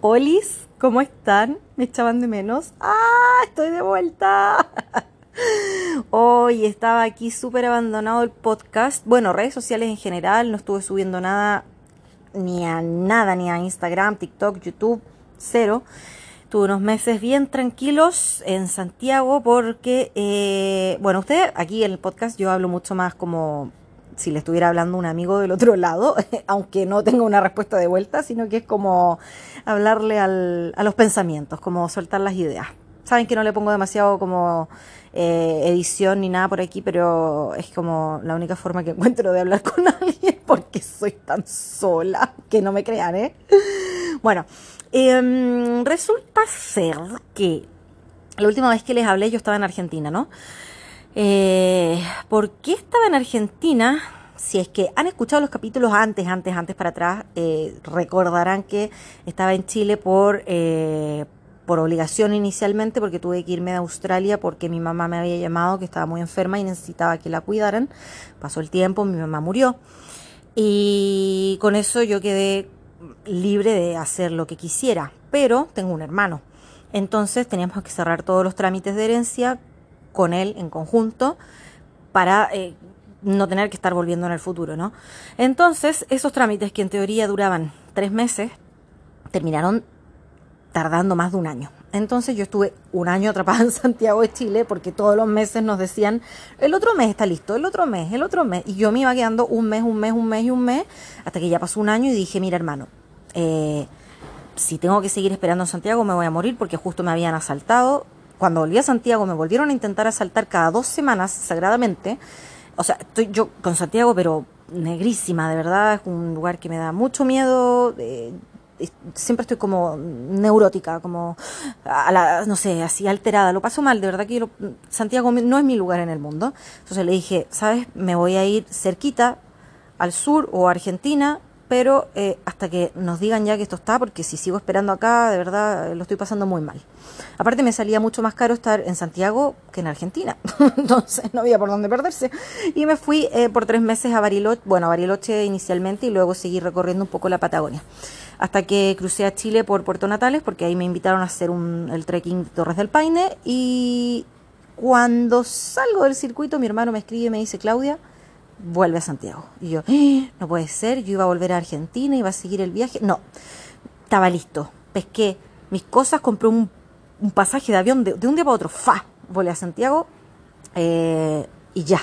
Olis, ¿cómo están? ¿Me echaban de menos? ¡Ah! Estoy de vuelta. Hoy estaba aquí súper abandonado el podcast. Bueno, redes sociales en general, no estuve subiendo nada, ni a nada, ni a Instagram, TikTok, YouTube, cero. Tuve unos meses bien tranquilos en Santiago porque, eh, bueno, usted aquí en el podcast yo hablo mucho más como si le estuviera hablando un amigo del otro lado, aunque no tenga una respuesta de vuelta, sino que es como hablarle al, a los pensamientos, como soltar las ideas. Saben que no le pongo demasiado como eh, edición ni nada por aquí, pero es como la única forma que encuentro de hablar con alguien porque soy tan sola, que no me crean, ¿eh? Bueno, em, resulta ser que la última vez que les hablé yo estaba en Argentina, ¿no? Eh, ¿Por qué estaba en Argentina? Si es que han escuchado los capítulos antes, antes, antes para atrás, eh, recordarán que estaba en Chile por, eh, por obligación inicialmente, porque tuve que irme de Australia porque mi mamá me había llamado que estaba muy enferma y necesitaba que la cuidaran. Pasó el tiempo, mi mamá murió. Y con eso yo quedé libre de hacer lo que quisiera, pero tengo un hermano. Entonces teníamos que cerrar todos los trámites de herencia con él en conjunto para eh, no tener que estar volviendo en el futuro, ¿no? Entonces, esos trámites que en teoría duraban tres meses, terminaron tardando más de un año. Entonces yo estuve un año atrapada en Santiago de Chile porque todos los meses nos decían, el otro mes está listo, el otro mes, el otro mes. Y yo me iba quedando un mes, un mes, un mes y un mes, hasta que ya pasó un año y dije, mira hermano, eh, si tengo que seguir esperando en Santiago me voy a morir porque justo me habían asaltado, cuando volví a Santiago me volvieron a intentar asaltar cada dos semanas sagradamente. O sea, estoy yo con Santiago, pero negrísima, de verdad, es un lugar que me da mucho miedo. Eh, siempre estoy como neurótica, como, a la, no sé, así alterada. Lo paso mal, de verdad que Santiago no es mi lugar en el mundo. Entonces le dije, ¿sabes? Me voy a ir cerquita al sur o a Argentina pero eh, hasta que nos digan ya que esto está, porque si sigo esperando acá, de verdad lo estoy pasando muy mal. Aparte me salía mucho más caro estar en Santiago que en Argentina, entonces no había por dónde perderse. Y me fui eh, por tres meses a Bariloche, bueno, a Bariloche inicialmente y luego seguí recorriendo un poco la Patagonia. Hasta que crucé a Chile por Puerto Natales, porque ahí me invitaron a hacer un, el trekking Torres del Paine. Y cuando salgo del circuito, mi hermano me escribe y me dice, Claudia, vuelve a Santiago. Y yo, ¡Ah! no puede ser, yo iba a volver a Argentina, iba a seguir el viaje. No, estaba listo. Pesqué mis cosas, compré un, pasaje de avión de, un día para otro. ¡Fa! Volé a Santiago eh, y ya.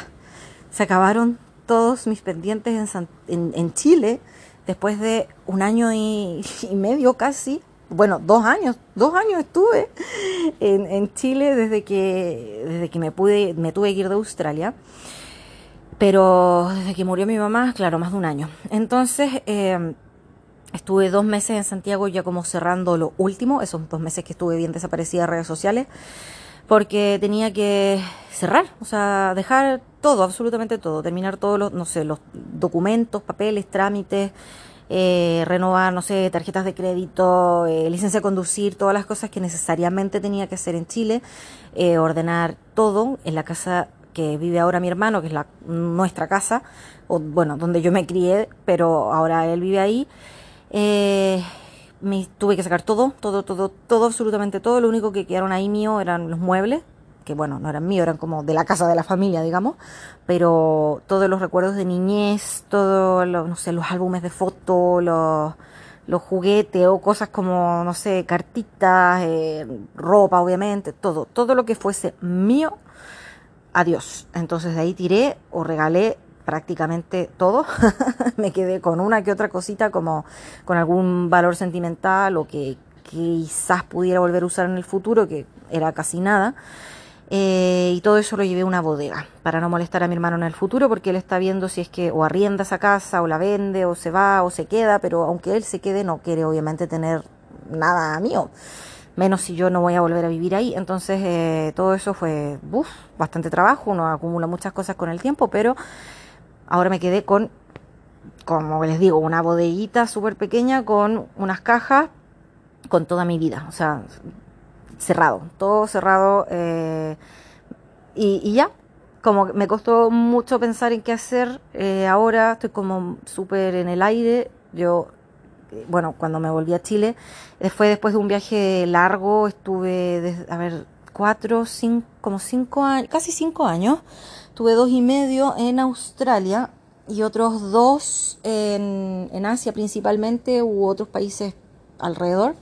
Se acabaron todos mis pendientes en, en, Chile después de un año y, medio casi. Bueno, dos años, dos años estuve en, en Chile desde que, desde que me pude, me tuve que ir de Australia. Pero desde que murió mi mamá, claro, más de un año. Entonces, eh, estuve dos meses en Santiago ya como cerrando lo último, esos dos meses que estuve bien desaparecida de redes sociales, porque tenía que cerrar, o sea, dejar todo, absolutamente todo, terminar todos los, no sé, los documentos, papeles, trámites, eh, renovar, no sé, tarjetas de crédito, eh, licencia de conducir, todas las cosas que necesariamente tenía que hacer en Chile, eh, ordenar todo en la casa que vive ahora mi hermano, que es la, nuestra casa, o bueno, donde yo me crié, pero ahora él vive ahí. Eh, me tuve que sacar todo, todo, todo, todo, absolutamente todo. Lo único que quedaron ahí mío eran los muebles, que bueno, no eran míos, eran como de la casa de la familia, digamos, pero todos los recuerdos de niñez, todos los, no sé, los álbumes de fotos, los, los juguetes o cosas como, no sé, cartitas, eh, ropa, obviamente, todo, todo lo que fuese mío adiós. Entonces de ahí tiré o regalé prácticamente todo. me quedé con una que otra cosita como con algún valor sentimental o que, quizás pudiera volver a usar en el futuro, que era casi nada. Eh, y todo eso lo llevé a una bodega para no molestar a mi hermano en el futuro porque él está viendo si es que o arrienda esa casa o la vende o se va o se queda, pero aunque él se quede no quiere obviamente tener nada mío menos si yo no voy a volver a vivir ahí. Entonces eh, todo eso fue bastante trabajo, uno acumula muchas cosas con el tiempo, pero ahora me quedé con, como les digo, una bodeguita súper pequeña con unas cajas con toda mi vida, o sea, cerrado, todo cerrado eh, y, ya. Como me costó mucho pensar en qué hacer, eh, ahora estoy como súper en el aire, yo bueno, cuando me volví a Chile, fue después de un viaje largo, estuve, a ver, cuatro, cinco, como cinco años, casi cinco años, tuve dos y medio en Australia y otros dos en, en Asia principalmente u otros países alrededor.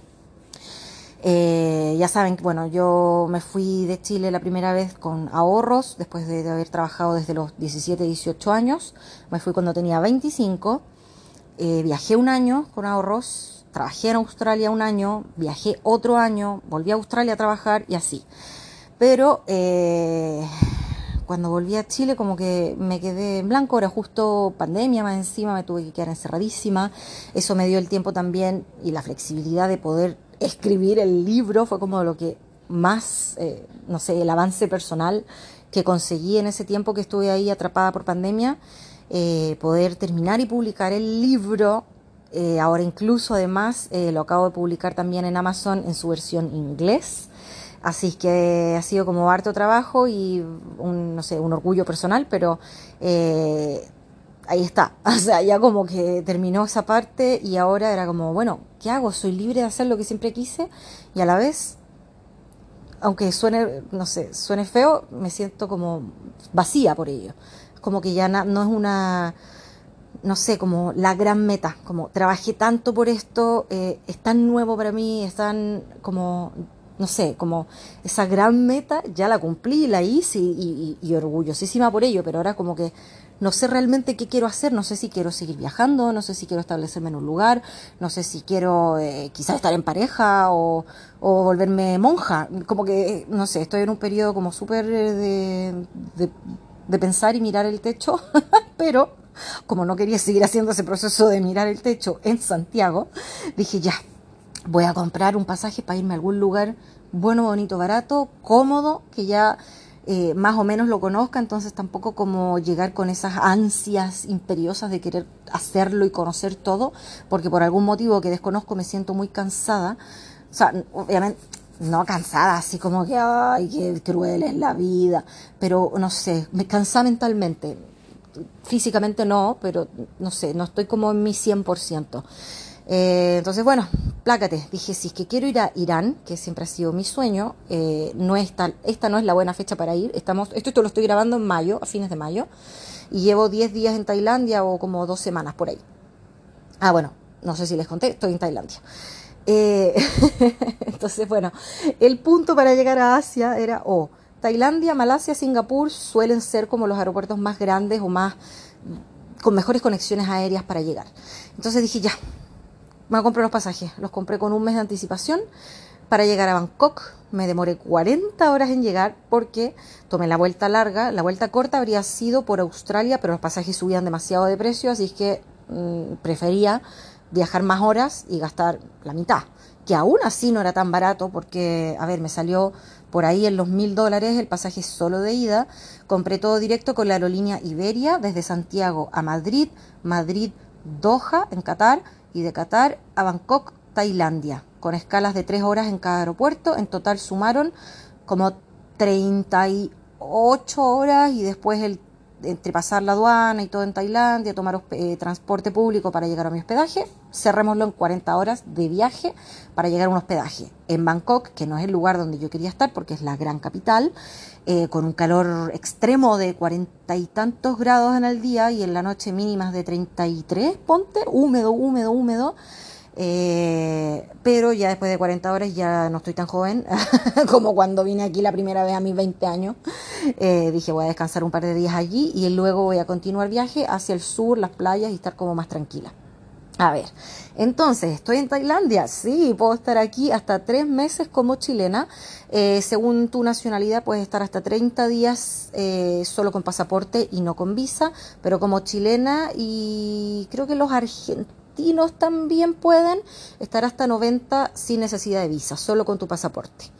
Eh, ya saben, bueno, yo me fui de Chile la primera vez con ahorros, después de, haber trabajado desde los 17, 18 años. Me fui cuando tenía 25. Eh, viajé un año con ahorros, trabajé en Australia un año, viajé otro año, volví a Australia a trabajar y así. Pero eh, cuando volví a Chile como que me quedé en blanco, era justo pandemia más encima, me tuve que quedar encerradísima. Eso me dio el tiempo también y la flexibilidad de poder escribir el libro, fue como lo que más, eh, no sé, el avance personal que conseguí en ese tiempo que estuve ahí atrapada por pandemia, eh, poder terminar y publicar el libro. Eh, ahora incluso además lo acabo de publicar también en Amazon en su versión inglés. Así que ha sido como harto trabajo y un, no sé, un orgullo personal, pero eh, ahí está. O sea, ya como que terminó esa parte y ahora era como, bueno, ¿qué hago? Soy libre de hacer lo que siempre quise y a la vez, aunque suene, no sé, suene feo, me siento como vacía por ello. Como que ya no es una, no sé, como la gran meta, como trabajé tanto por esto, eh, es tan nuevo para mí, es tan como no sé, como esa gran meta ya la cumplí, la hice y, orgullosísima por ello, pero ahora como que no sé realmente qué quiero hacer, no sé si quiero seguir viajando, no sé si quiero establecerme en un lugar, no sé si quiero eh, quizás estar en pareja o, volverme monja, como que, no sé, estoy en un periodo como súper de, de pensar y mirar el techo, pero como no quería seguir haciendo ese proceso de mirar el techo en Santiago, dije ya, voy a comprar un pasaje para irme a algún lugar bueno, bonito, barato, cómodo, que ya eh, más o menos lo conozca, entonces tampoco como llegar con esas ansias imperiosas de querer hacerlo y conocer todo, porque por algún motivo que desconozco me siento muy cansada. O sea, obviamente no cansada, así como que, ay, qué cruel es la vida, pero no sé, me cansa mentalmente. Físicamente no, pero no sé, no estoy como en mi 100%. Eh, entonces, bueno, plácate. Dije, si es que quiero ir a Irán, que siempre ha sido mi sueño, eh, no es esta no es la buena fecha para ir. Estamos, esto, esto lo estoy grabando en mayo, a fines de mayo, y llevo 10 días en Tailandia o como dos semanas por ahí. Ah, bueno, no sé si les conté, estoy en Tailandia. Eh, entonces, bueno, el punto para llegar a Asia era, o Tailandia, Malasia, Singapur suelen ser como los aeropuertos más grandes o más con mejores conexiones aéreas para llegar. Entonces dije, ya, me compré los pasajes, los compré con un mes de anticipación para llegar a Bangkok. Me demoré 40 horas en llegar porque tomé la vuelta larga. La vuelta corta habría sido por Australia, pero los pasajes subían demasiado de precio, así que mm, prefería viajar más horas y gastar la mitad. Que aún así no era tan barato porque, a ver, me salió por ahí en los mil dólares el pasaje solo de ida. Compré todo directo con la aerolínea Iberia desde Santiago a Madrid, Madrid, Doha en Qatar y de Qatar a Bangkok, Tailandia, con escalas de tres horas en cada aeropuerto. En total sumaron como 38 horas y después el entre pasar la aduana y todo en Tailandia, tomar eh, transporte público para llegar a mi hospedaje, cerrémoslo en 40 horas de viaje para llegar a un hospedaje en Bangkok, que no es el lugar donde yo quería estar porque es la gran capital, eh, con un calor extremo de cuarenta y tantos grados en el día y en la noche mínimas de 33, ponte, húmedo, húmedo, húmedo. Eh, pero ya después de 40 horas ya no estoy tan joven como cuando vine aquí la primera vez a mis 20 años. Eh, dije voy a descansar un par de días allí y luego voy a continuar viaje hacia el sur, las playas y estar como más tranquila. A ver, entonces, ¿estoy en Tailandia? Sí, puedo estar aquí hasta tres meses como chilena. Eh, según tu nacionalidad, puedes estar hasta 30 días solo con pasaporte y no con visa, pero como chilena y creo que los argentinos también pueden estar hasta 90 sin necesidad de visa, solo con tu pasaporte.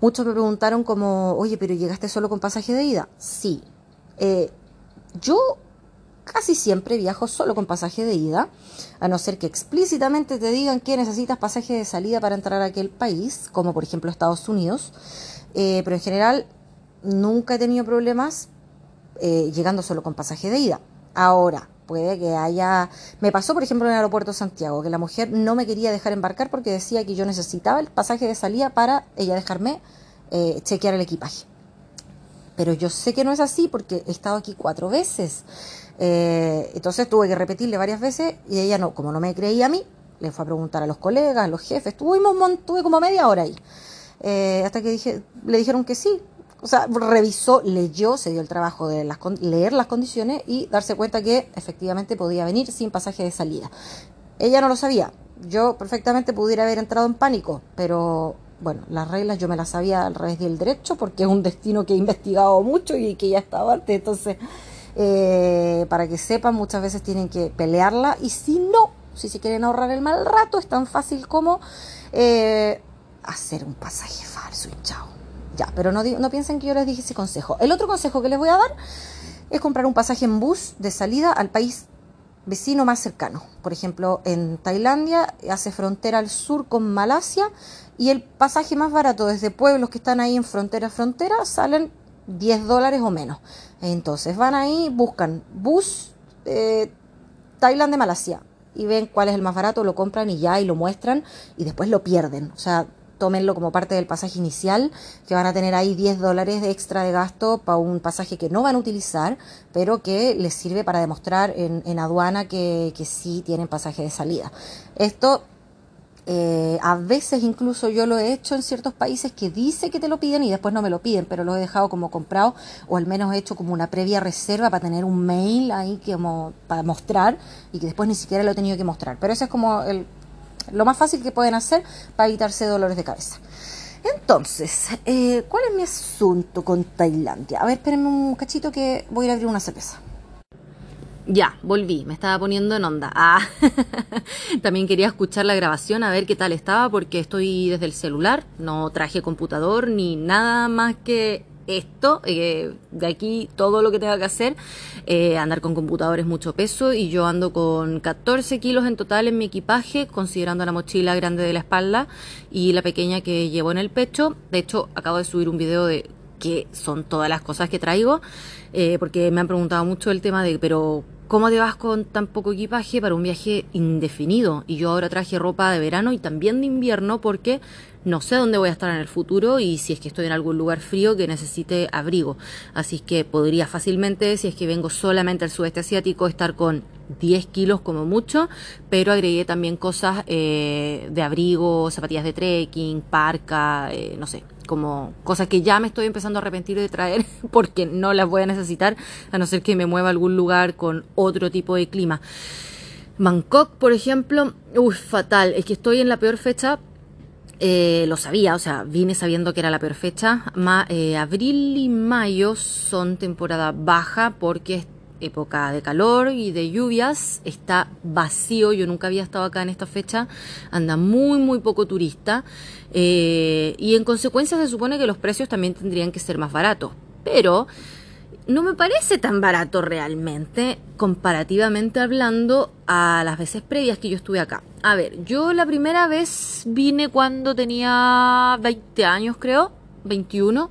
Muchos me preguntaron como, oye, pero llegaste solo con pasaje de ida. Sí. Eh, yo casi siempre viajo solo con pasaje de ida, a no ser que explícitamente te digan que necesitas pasaje de salida para entrar a aquel país, como por ejemplo Estados Unidos. Eh, pero en general nunca he tenido problemas eh, llegando solo con pasaje de ida. Ahora, puede que haya... Me pasó, por ejemplo, en el aeropuerto de Santiago, que la mujer no me quería dejar embarcar porque decía que yo necesitaba el pasaje de salida para ella dejarme eh, chequear el equipaje. Pero yo sé que no es así porque he estado aquí cuatro veces. Eh, entonces tuve que repetirle varias veces y ella no, como no me creía a mí, le fue a preguntar a los colegas, a los jefes. Tuvimos, tuve como media hora ahí. Eh, hasta que dije, le dijeron que sí. O sea, revisó, leyó, se dio el trabajo de leer las condiciones y darse cuenta que efectivamente podía venir sin pasaje de salida. Ella no lo sabía. Yo perfectamente pudiera haber entrado en pánico, pero bueno, las reglas yo me las sabía al revés del derecho porque es un destino que he investigado mucho y que ya estaba antes. Entonces, eh, para que sepan, muchas veces tienen que pelearla y si no, si se quieren ahorrar el mal rato, es tan fácil como eh, hacer un pasaje falso y chao. Pero no, no piensen que yo les dije ese consejo. El otro consejo que les voy a dar es comprar un pasaje en bus de salida al país vecino más cercano. Por ejemplo, en Tailandia hace frontera al sur con Malasia y el pasaje más barato desde pueblos que están ahí en frontera a frontera salen 10 dólares o menos. Entonces van ahí, buscan bus eh, Tailandia, Malasia y ven cuál es el más barato, lo compran y ya y lo muestran y después lo pierden. O sea, tómenlo como parte del pasaje inicial, que van a tener ahí 10 dólares de extra de gasto para un pasaje que no van a utilizar, pero que les sirve para demostrar en, en aduana que, que sí tienen pasaje de salida. Esto eh, a veces incluso yo lo he hecho en ciertos países que dice que te lo piden y después no me lo piden, pero lo he dejado como comprado o al menos he hecho como una previa reserva para tener un mail ahí como para mostrar y que después ni siquiera lo he tenido que mostrar. Pero eso es como el, lo más fácil que pueden hacer para evitarse dolores de cabeza. Entonces, eh, ¿cuál es mi asunto con Tailandia? A ver, espérenme un cachito que voy a ir a abrir una cerveza. Ya, volví, me estaba poniendo en onda. Ah, también quería escuchar la grabación a ver qué tal estaba porque estoy desde el celular, no traje computador ni nada más que esto, eh, de aquí todo lo que tenga que hacer, eh, andar con computadores mucho peso y yo ando con 14 kilos en total en mi equipaje, considerando la mochila grande de la espalda y la pequeña que llevo en el pecho. De hecho, acabo de subir un video de qué son todas las cosas que traigo, eh, porque me han preguntado mucho el tema de, pero ¿Cómo te vas con tan poco equipaje para un viaje indefinido? Y yo ahora traje ropa de verano y también de invierno porque no sé dónde voy a estar en el futuro y si es que estoy en algún lugar frío que necesite abrigo. Así que podría fácilmente, si es que vengo solamente al sudeste asiático, estar con 10 kilos como mucho, pero agregué también cosas eh, de abrigo, zapatillas de trekking, parca, eh, no sé, como cosas que ya me estoy empezando a arrepentir de traer porque no las voy a necesitar a no ser que me mueva a algún lugar con otro tipo de clima. Bangkok, por ejemplo, uy, fatal, es que estoy en la peor fecha. Eh, lo sabía, o sea, vine sabiendo que era la peor fecha. Eh, abril y mayo son temporada baja porque época de calor y de lluvias, está vacío, yo nunca había estado acá en esta fecha, anda muy, muy poco turista. Eh, y en consecuencia se supone que los precios también tendrían que ser más baratos, pero no me parece tan barato realmente, comparativamente hablando a las veces previas que yo estuve acá. A ver, yo la primera vez vine cuando tenía 20 años, creo, 21.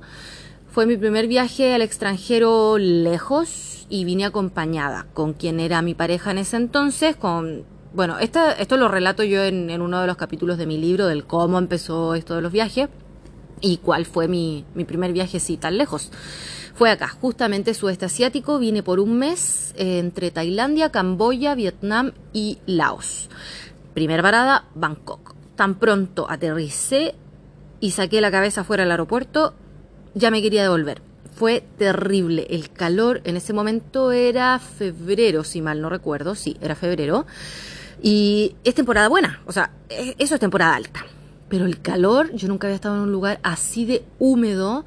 Fue mi primer viaje al extranjero lejos, y vine acompañada con quien era mi pareja en ese entonces, con... Bueno, esto lo relato yo en, uno de los capítulos de mi libro del cómo empezó esto de los viajes y cuál fue mi, mi primer viaje así tan lejos. Fue acá, justamente sudeste asiático, vine por un mes eh, entre Tailandia, Camboya, Vietnam y Laos. Primer parada, Bangkok. Tan pronto aterricé y saqué la cabeza fuera del aeropuerto, ya me quería devolver fue terrible. El calor en ese momento era febrero, si mal no recuerdo, sí, era febrero. Y es temporada buena, o sea, eso es temporada alta. Pero el calor, yo nunca había estado en un lugar así de húmedo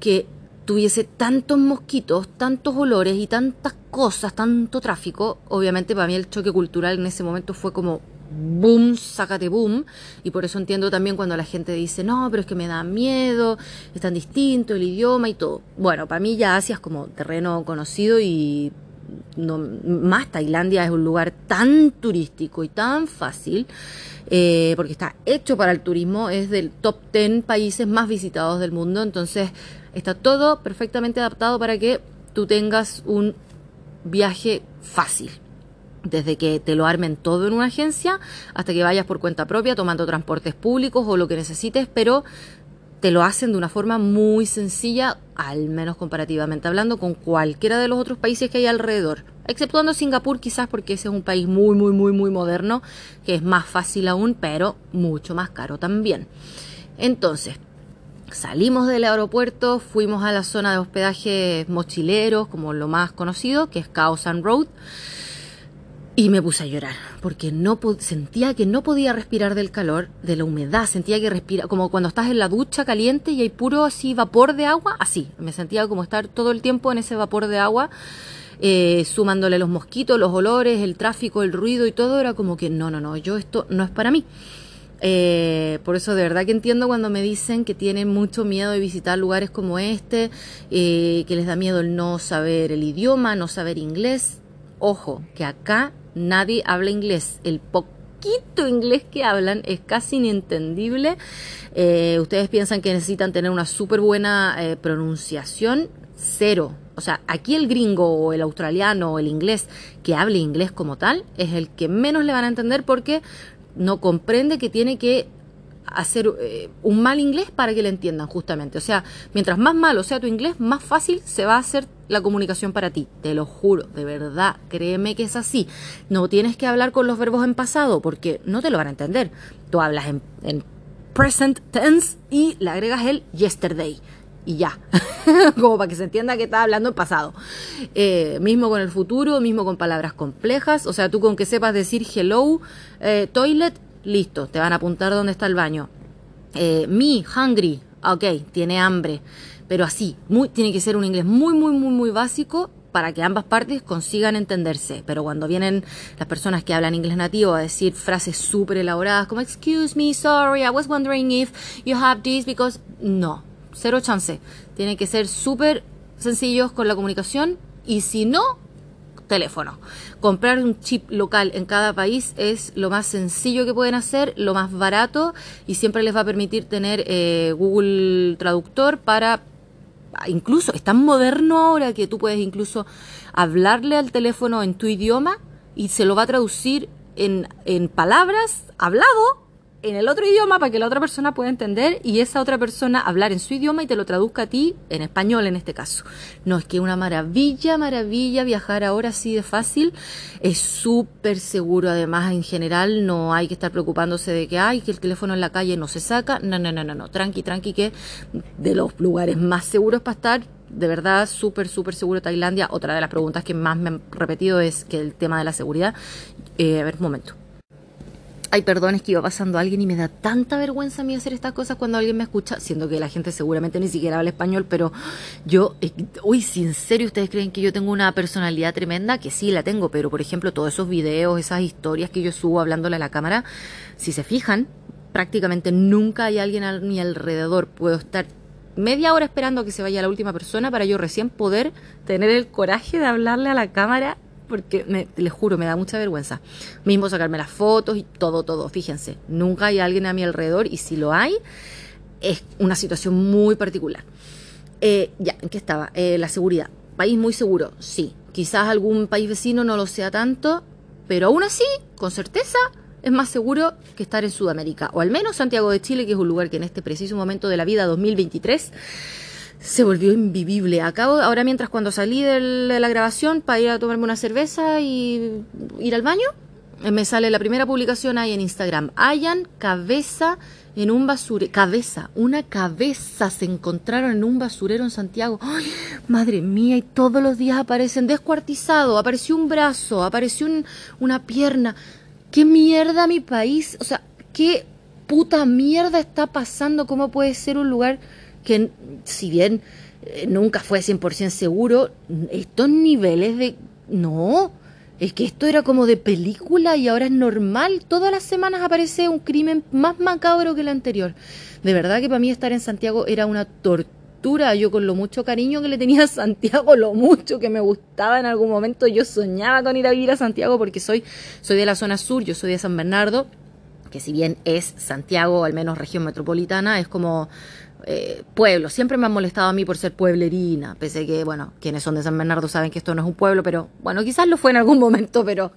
que tuviese tantos mosquitos, tantos olores y tantas cosas, tanto tráfico. Obviamente para mí el choque cultural en ese momento fue como boom, sácate boom. Y por eso entiendo también cuando la gente dice, no, pero es que me da miedo, es tan distinto el idioma y todo. Bueno, para mí ya Asia es como terreno conocido y no, más Tailandia es un lugar tan turístico y tan fácil, eh, porque está hecho para el turismo, es del top 10 países más visitados del mundo, entonces está todo perfectamente adaptado para que tú tengas un viaje fácil. desde que te lo armen todo en una agencia hasta que vayas por cuenta propia tomando transportes públicos o lo que necesites, pero te lo hacen de una forma muy sencilla, al menos comparativamente hablando, con cualquiera de los otros países que hay alrededor. Exceptuando Singapur quizás porque ese es un país muy, muy, muy, muy moderno, que es más fácil aún, pero mucho más caro también. Entonces, salimos del aeropuerto, fuimos a la zona de hospedaje mochileros, como lo más conocido, que es Khao San Road. Y me puse a llorar, porque no sentía que no podía respirar del calor, de la humedad, sentía que respira, como cuando estás en la ducha caliente y hay puro así vapor de agua, así, me sentía como estar todo el tiempo en ese vapor de agua, eh, sumándole los mosquitos, los olores, el tráfico, el ruido y todo, era como que no, no, no, yo esto no es para mí. Eh, por eso de verdad que entiendo cuando me dicen que tienen mucho miedo de visitar lugares como este, eh, que les da miedo el no saber el idioma, no saber inglés. Ojo, que acá nadie habla inglés. El poquito inglés que hablan es casi inentendible. Eh, ustedes piensan que necesitan tener una súper buena eh, pronunciación. Cero. O sea, aquí el gringo o el australiano o el inglés que hable inglés como tal es el que menos le van a entender porque no comprende que tiene que hacer eh, un mal inglés para que le entiendan justamente. O sea, mientras más malo sea tu inglés, más fácil se va a hacer la comunicación para ti. Te lo juro, de verdad, créeme que es así. No tienes que hablar con los verbos en pasado porque no te lo van a entender. Tú hablas en, present tense y le agregas el yesterday. Y ya, como para que se entienda que estás hablando en pasado. Eh, mismo con el futuro, mismo con palabras complejas. O sea, tú con que sepas decir hello, eh, toilet, listo, te van a apuntar dónde está el baño. Eh, me, hungry, ok, tiene hambre pero así, muy, tiene que ser un inglés muy, muy, muy, muy básico para que ambas partes consigan entenderse. Pero cuando vienen las personas que hablan inglés nativo a decir frases súper elaboradas como excuse me, sorry, I was wondering if you have this because no, cero chance. Tiene que ser súper sencillos con la comunicación y si no, teléfono. Comprar un chip local en cada país es lo más sencillo que pueden hacer, lo más barato y siempre les va a permitir tener eh, Google Traductor para incluso es tan moderno ahora que tú puedes incluso hablarle al teléfono en tu idioma y se lo va a traducir en, en palabras hablado en el otro idioma para que la otra persona pueda entender y esa otra persona hablar en su idioma y te lo traduzca a ti en español en este caso. No, es que una maravilla, maravilla viajar ahora así de fácil. Es súper seguro además en general, no hay que estar preocupándose de que, ay, que el teléfono en la calle no se saca. No, no, no, no, no. Tranqui, tranqui, que de los lugares más seguros para estar de verdad súper, súper seguro Tailandia. Otra de las preguntas que más me han repetido es que el tema de la seguridad. Eh, a ver, un momento. Ay, perdón, es que iba pasando alguien y me da tanta vergüenza a mí hacer estas cosas cuando alguien me escucha, siendo que la gente seguramente ni siquiera habla español, pero yo, eh, uy, sin serio, ¿ustedes creen que yo tengo una personalidad tremenda? Que sí la tengo, pero por ejemplo, todos esos videos, esas historias que yo subo hablándole a la cámara, si se fijan, prácticamente nunca hay alguien a mi alrededor. Puedo estar media hora esperando a que se vaya la última persona para yo recién poder tener el coraje de hablarle a la cámara porque me, les juro, me da mucha vergüenza. Mismo sacarme las fotos y todo, todo. Fíjense, nunca hay alguien a mi alrededor y si lo hay, es una situación muy particular. Eh, ya, ¿en qué estaba? Eh, la seguridad. País muy seguro, sí. Quizás algún país vecino no lo sea tanto, pero aún así, con certeza, es más seguro que estar en Sudamérica. O al menos Santiago de Chile, que es un lugar que en este preciso momento de la vida 2023 se volvió invivible. Acabo, ahora mientras cuando salí de la grabación para ir a tomarme una cerveza y ir al baño, eh, me sale la primera publicación ahí en Instagram. Hayan cabeza en un basurero. Cabeza, una cabeza se encontraron en un basurero en Santiago. ¡Ay, madre mía! Y todos los días aparecen descuartizado. Apareció un brazo, apareció una pierna. ¿Qué mierda mi país? O sea, ¿qué puta mierda está pasando? ¿Cómo puede ser un lugar que si bien eh, nunca fue 100% seguro, estos niveles de... No, es que esto era como de película y ahora es normal. Todas las semanas aparece un crimen más macabro que el anterior. De verdad que para mí estar en Santiago era una tortura. Yo con lo mucho cariño que le tenía a Santiago, lo mucho que me gustaba en algún momento, yo soñaba con ir a vivir a Santiago porque soy, soy de la zona sur, yo soy de San Bernardo, que si bien es Santiago, al menos región metropolitana, es como eh, pueblo. Siempre me han molestado a mí por ser pueblerina, pese que, bueno, quienes son de San Bernardo saben que esto no es un pueblo, pero bueno, quizás lo fue en algún momento, pero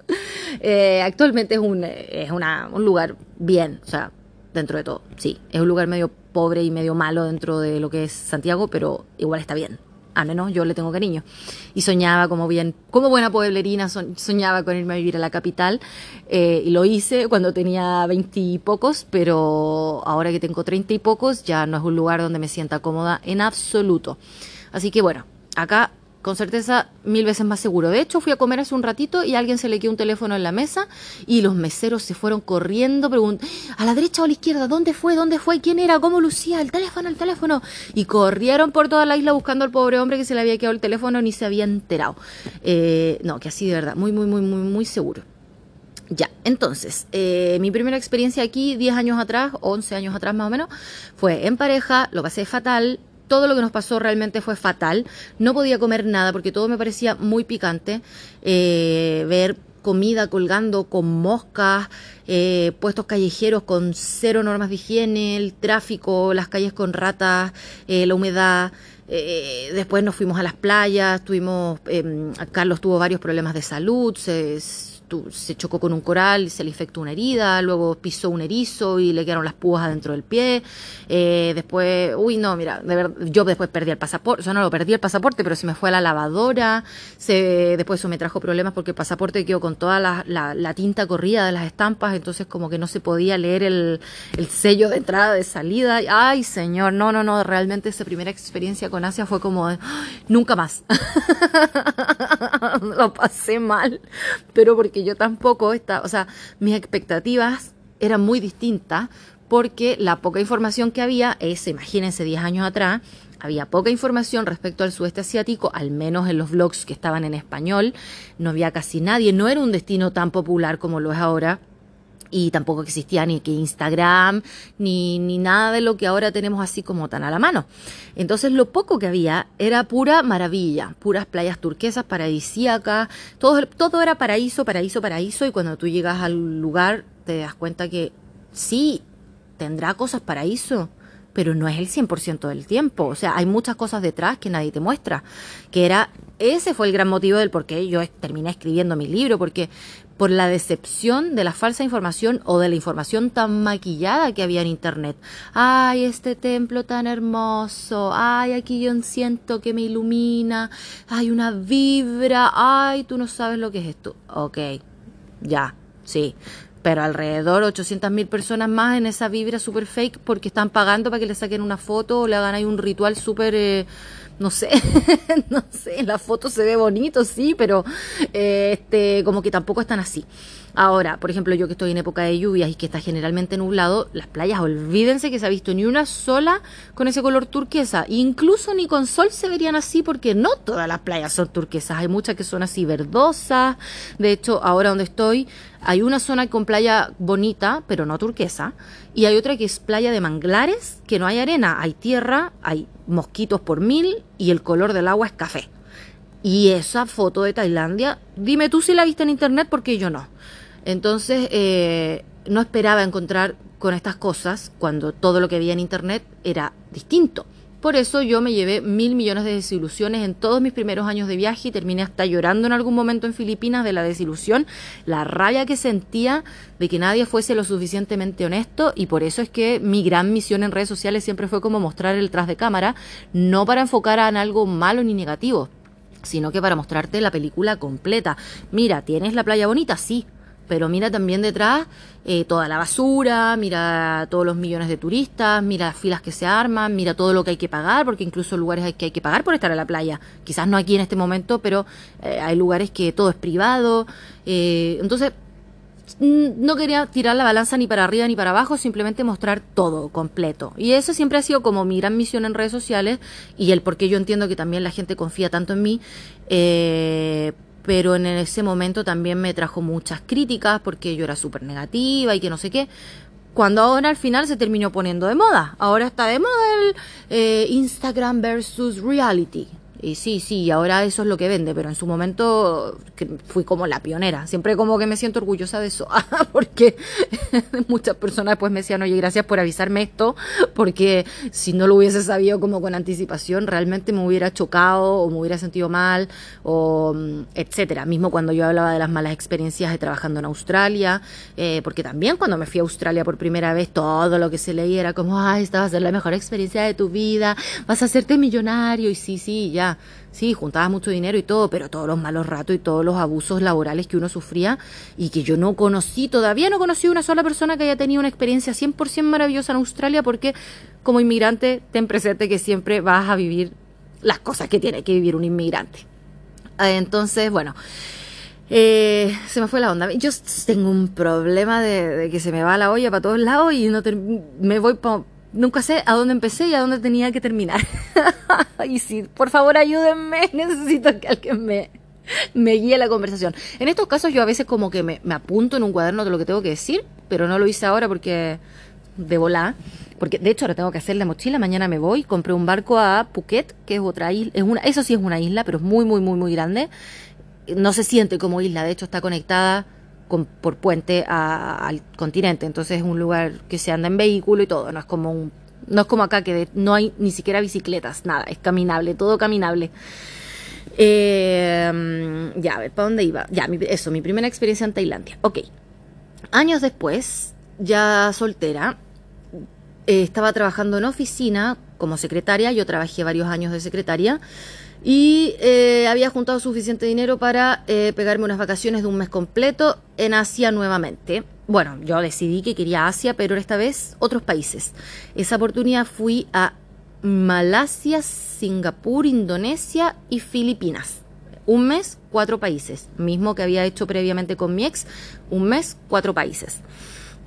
eh, actualmente es, un, es una, un lugar bien, o sea, dentro de todo, sí, es un lugar medio pobre y medio malo dentro de lo que es Santiago, pero igual está bien al menos yo le tengo cariño. Y soñaba como bien, como buena pueblerina, soñaba con irme a vivir a la capital. Eh, y lo hice cuando tenía veinte y pocos, pero ahora que tengo treinta y pocos, ya no es un lugar donde me sienta cómoda en absoluto. Así que bueno, acá con certeza mil veces más seguro. De hecho, fui a comer hace un ratito y a alguien se le quedó un teléfono en la mesa y los meseros se fueron corriendo, preguntando, ¿a la derecha o a la izquierda? ¿Dónde fue? ¿Dónde fue? ¿Quién era? ¿Cómo lucía? El teléfono, el teléfono. Y corrieron por toda la isla buscando al pobre hombre que se le había quedado el teléfono ni se había enterado. Eh, no, que así de verdad, muy, muy, muy, muy, muy seguro. Ya, entonces, eh, mi primera experiencia aquí, 10 años atrás, 11 años atrás más o menos, fue en pareja, lo pasé fatal, todo lo que nos pasó realmente fue fatal. No podía comer nada porque todo me parecía muy picante. Eh, ver comida colgando con moscas, eh, puestos callejeros con cero normas de higiene, el tráfico, las calles con ratas, eh, la humedad. después nos fuimos a las playas, tuvimos, em, Carlos tuvo varios problemas de salud, se se chocó con un coral, se le infectó una herida, luego pisó un erizo y le quedaron las púas adentro del pie. Eh, después, uy, no, mira, de ver, yo después perdí el pasaporte, o sea, no lo perdí el pasaporte, pero se me fue a la lavadora. Se, después eso me trajo problemas porque el pasaporte quedó con toda la, la, tinta corrida de las estampas, entonces como que no se podía leer el, el sello de entrada, de salida. Ay, señor, no, no, no, realmente esa primera experiencia con Asia fue como, nunca más. lo pasé mal, pero porque yo tampoco estaba, o sea, mis expectativas eran muy distintas porque la poca información que había es, imagínense, 10 años atrás, había poca información respecto al sudeste asiático, al menos en los blogs que estaban en español, no había casi nadie, no era un destino tan popular como lo es ahora y tampoco existía ni que Instagram, ni, ni nada de lo que ahora tenemos así como tan a la mano. Entonces lo poco que había era pura maravilla, puras playas turquesas, paradisíacas, todo, todo era paraíso, paraíso, paraíso, y cuando tú llegas al lugar te das cuenta que sí, tendrá cosas paraíso, pero no es el 100% del tiempo. O sea, hay muchas cosas detrás que nadie te muestra. Que era, ese fue el gran motivo del por qué yo terminé escribiendo mi libro, porque por la decepción de la falsa información o de la información tan maquillada que había en Internet. Ay, este templo tan hermoso, ay, aquí yo siento que me ilumina, hay una vibra, ay, tú no sabes lo que es esto. Ok, ya, sí. Pero alrededor 800 mil personas más en esa vibra super fake porque están pagando para que le saquen una foto o le hagan ahí un ritual súper... Eh, no sé, no sé, la foto se ve bonito, sí, pero eh, este, como que tampoco están así. Ahora, por ejemplo, yo que estoy en época de lluvias y que está generalmente nublado, las playas, olvídense que se ha visto ni una sola con ese color turquesa. Incluso ni con sol se verían así porque no todas las playas son turquesas. Hay muchas que son así verdosas. De hecho, ahora donde estoy, hay una zona con playa bonita, pero no turquesa. Y hay otra que es playa de manglares, que no hay arena, hay tierra, hay mosquitos por mil y el color del agua es café. Y esa foto de Tailandia, dime tú si la viste en internet porque yo no. Entonces, eh, no esperaba encontrar con estas cosas cuando todo lo que había en internet era distinto. Por eso yo me llevé mil millones de desilusiones en todos mis primeros años de viaje y terminé hasta llorando en algún momento en Filipinas de la desilusión, la rabia que sentía de que nadie fuese lo suficientemente honesto y por eso es que mi gran misión en redes sociales siempre fue como mostrar el tras de cámara, no para enfocar en algo malo ni negativo, sino que para mostrarte la película completa. Mira, ¿tienes la playa bonita? Sí, pero mira también detrás eh, toda la basura, mira todos los millones de turistas, mira las filas que se arman, mira todo lo que hay que pagar, porque incluso lugares hay que hay que pagar por estar a la playa. Quizás no aquí en este momento, pero eh, hay lugares que todo es privado. Eh, entonces, no quería tirar la balanza ni para arriba ni para abajo, simplemente mostrar todo completo. Y eso siempre ha sido como mi gran misión en redes sociales y el por qué yo entiendo que también la gente confía tanto en mí. Pero en ese momento también me trajo muchas críticas porque yo era súper negativa y que no sé qué. Cuando ahora al final se terminó poniendo de moda. Ahora está de moda el eh, Instagram versus reality. Y sí, sí, ahora eso es lo que vende, pero en su momento fui como la pionera. Siempre como que me siento orgullosa de eso, porque muchas personas después me decían, oye, gracias por avisarme esto, porque si no lo hubiese sabido como con anticipación, realmente me hubiera chocado o me hubiera sentido mal, o mm, etcétera. Mismo cuando yo hablaba de las malas experiencias de trabajando en Australia, eh, porque también cuando me fui a Australia por primera vez, todo lo que se leía era como, ay, esta va a ser la mejor experiencia de tu vida, vas a hacerte millonario, y sí, sí, ya sí, juntaba mucho dinero y todo, pero todos los malos ratos y todos los abusos laborales que uno sufría y que yo no conocí, todavía no conocí una sola persona que haya tenido una experiencia 100% maravillosa en Australia porque como inmigrante ten presente que siempre vas a vivir las cosas que tiene que vivir un inmigrante. Ah, entonces, bueno, eh, se me fue la onda. Yo tengo un problema de, que se me va la olla para todos lados y no me voy para nunca sé a dónde empecé y a dónde tenía que terminar. y sí, por favor ayúdenme, necesito que alguien me, me guíe la conversación. En estos casos yo a veces como que me, apunto en un cuaderno de lo que tengo que decir, pero no lo hice ahora porque de volar. Porque de hecho ahora tengo que hacer la mochila, mañana me voy, compré un barco a Phuket, que es otra isla, es una, eso sí es una isla, pero es muy, muy, muy, muy grande. No se siente como isla, de hecho está conectada por puente al continente. Entonces es un lugar que se anda en vehículo y todo. No es como un, no es como acá que no hay ni siquiera bicicletas, nada, es caminable, todo caminable. Eh, ya, a ver, ¿para dónde iba? Ya, eso, mi primera experiencia en Tailandia. Ok. Años después, ya soltera, eh, estaba trabajando en oficina como secretaria. Yo trabajé varios años de secretaria y eh, había juntado suficiente dinero para eh, pegarme unas vacaciones de un mes completo en Asia nuevamente. Bueno, yo decidí que quería Asia, pero esta vez otros países. Esa oportunidad fui a Malasia, Singapur, Indonesia y Filipinas. Un mes, cuatro países. Mismo que había hecho previamente con mi ex. Un mes, cuatro países.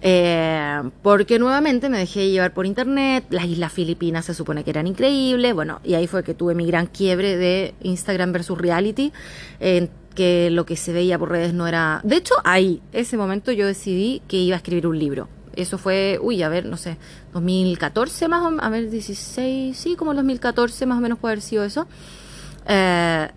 Eh, porque nuevamente me dejé llevar por internet, las islas filipinas se supone que eran increíbles, bueno, y ahí fue que tuve mi gran quiebre de Instagram versus reality, en que lo que se veía por redes no era... De hecho, ahí, ese momento yo decidí que iba a escribir un libro. Eso fue, uy, a ver, no sé, 2014 más o menos, a ver, 16, sí, como 2014 más o menos puede haber sido eso. Eh,